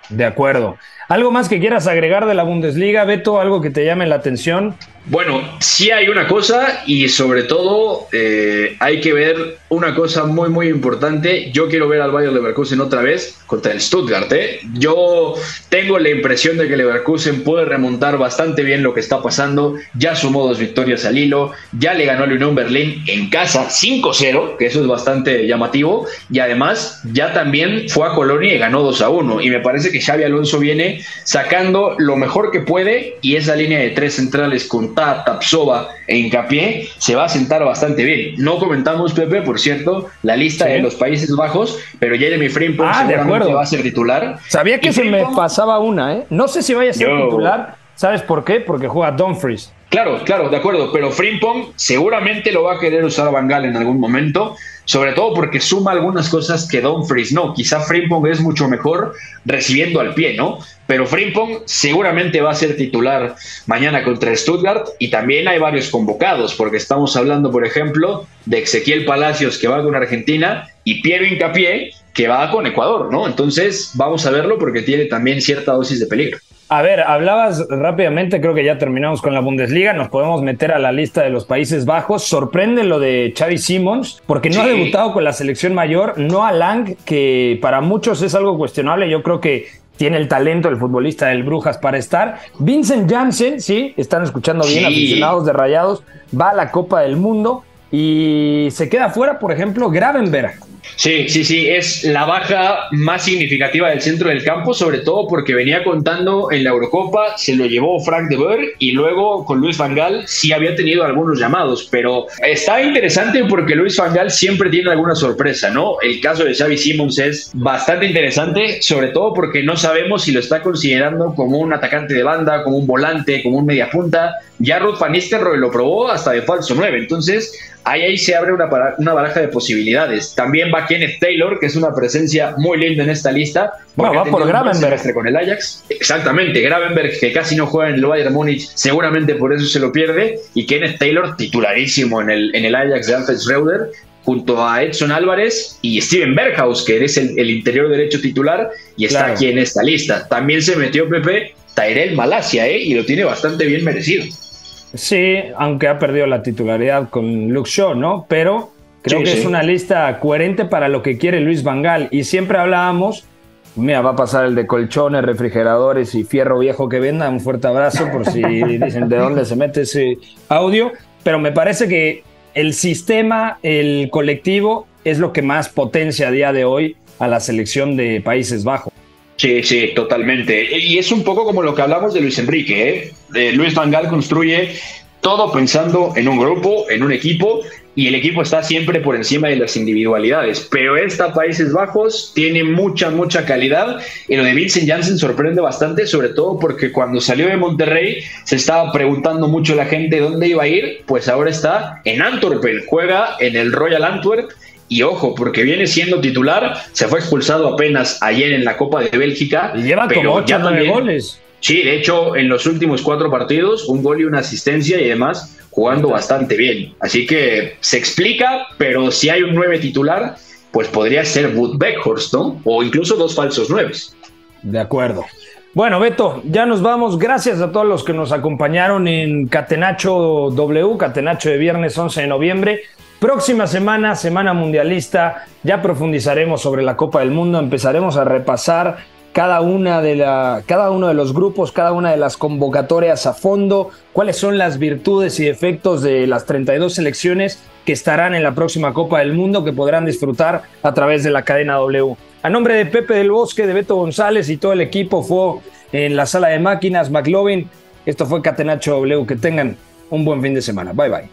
De acuerdo. ¿Algo más que quieras agregar de la Bundesliga, Beto? ¿Algo que te llame la atención? Bueno, sí hay una cosa y sobre todo eh, hay que ver una cosa muy muy importante. Yo quiero ver al Bayern Leverkusen otra vez contra el Stuttgart. ¿eh? Yo tengo la impresión de que Leverkusen puede remontar bastante bien lo que está pasando. Ya sumó dos victorias al hilo, ya le ganó el Unión Berlín en casa 5-0, que eso es bastante llamativo. Y además ya también fue a Colonia y ganó 2-1. Y me parece que Xavi Alonso viene sacando lo mejor que puede y esa línea de tres centrales con Tapsova e Hincapié se va a sentar bastante bien. No comentamos, Pepe, por cierto, la lista de los Países Bajos, pero Jeremy Frimpong ah, seguramente va a ser titular. Sabía que se me pasaba una, ¿eh? No sé si vaya a ser titular. ¿Sabes por qué? Porque juega Dumfries. Claro, claro, de acuerdo, pero Frimpong seguramente lo va a querer usar a Bangal en algún momento, sobre todo porque suma algunas cosas que Dumfries no. Quizá Frimpong es mucho mejor recibiendo al pie, ¿no? Pero Frimpong seguramente va a ser titular mañana contra Stuttgart y también hay varios convocados, porque estamos hablando, por ejemplo, de Ezequiel Palacios que va con Argentina y Piero Incapié que va con Ecuador, ¿no? Entonces vamos a verlo porque tiene también cierta dosis de peligro. A ver, hablabas rápidamente, creo que ya terminamos con la Bundesliga, nos podemos meter a la lista de los Países Bajos. Sorprende lo de Xavi Simons, porque no ha debutado con la selección mayor, no a Lang, que para muchos es algo cuestionable, yo creo que tiene el talento el futbolista del Brujas para estar. Vincent Janssen, sí, están escuchando bien, aficionados de Rayados, va a la Copa del Mundo y se queda fuera, por ejemplo, Gravenberg. Sí, sí, sí, es la baja más significativa del centro del campo, sobre todo porque venía contando en la Eurocopa, se lo llevó Frank de Boer y luego con Luis Van Gaal sí había tenido algunos llamados, pero está interesante porque Luis Van Gaal siempre tiene alguna sorpresa, ¿no? El caso de Xavi Simons es bastante interesante, sobre todo porque no sabemos si lo está considerando como un atacante de banda, como un volante, como un mediapunta. Ya Ruth Van Nistelrooy lo probó hasta de falso 9, entonces ahí, se abre una baraja de posibilidades. También va Kenneth Taylor, que es una presencia muy linda en esta lista. Bueno, va por Gravenberg. Con el Ajax. Exactamente, Gravenberg, que casi no juega en el Bayern Múnich, seguramente por eso se lo pierde. Y Kenneth Taylor, titularísimo en el, en el Ajax de Alfred Schreuder, junto a Edson Álvarez y Steven Berghaus, que es el, interior derecho titular y está aquí en esta lista. También se metió Pepe Tyrell Malasia, ¿eh? y lo tiene bastante bien merecido. Sí, aunque ha perdido la titularidad con Luke Shaw, ¿no? Pero creo que es una lista coherente para lo que quiere Luis Vangal. Y siempre hablábamos, mira, va a pasar el de colchones, refrigeradores y fierro viejo que venda. Un fuerte abrazo por si dicen de dónde se mete ese audio. Pero me parece que el sistema, el colectivo, es lo que más potencia a día de hoy a la selección de Países Bajos. Sí, sí, totalmente. Y es un poco como lo que hablamos de Luis Enrique. ¿eh? Luis Van Gaal construye todo pensando en un grupo, en un equipo, y el equipo está siempre por encima de las individualidades. Pero esta Países Bajos tiene mucha, mucha calidad. Y lo de Vincent Janssen sorprende bastante, sobre todo porque cuando salió de Monterrey se estaba preguntando mucho la gente dónde iba a ir. Pues ahora está en Antwerpen, juega en el Royal Antwerp y ojo, porque viene siendo titular, se fue expulsado apenas ayer en la Copa de Bélgica. Y lleva como 8 9 goles. Sí, de hecho, en los últimos cuatro partidos, un gol y una asistencia y además jugando bastante bien. Así que se explica, pero si hay un 9 titular, pues podría ser Wood Beckhorst, ¿no? O incluso dos falsos 9. De acuerdo. Bueno, Beto, ya nos vamos. Gracias a todos los que nos acompañaron en Catenacho W, Catenacho de viernes 11 de noviembre. Próxima semana, semana mundialista, ya profundizaremos sobre la Copa del Mundo, empezaremos a repasar cada, una de la, cada uno de los grupos, cada una de las convocatorias a fondo, cuáles son las virtudes y defectos de las 32 selecciones que estarán en la próxima Copa del Mundo, que podrán disfrutar a través de la cadena W. A nombre de Pepe del Bosque, de Beto González y todo el equipo fue en la sala de máquinas McLovin. Esto fue Catenacho W. Que tengan un buen fin de semana. Bye bye.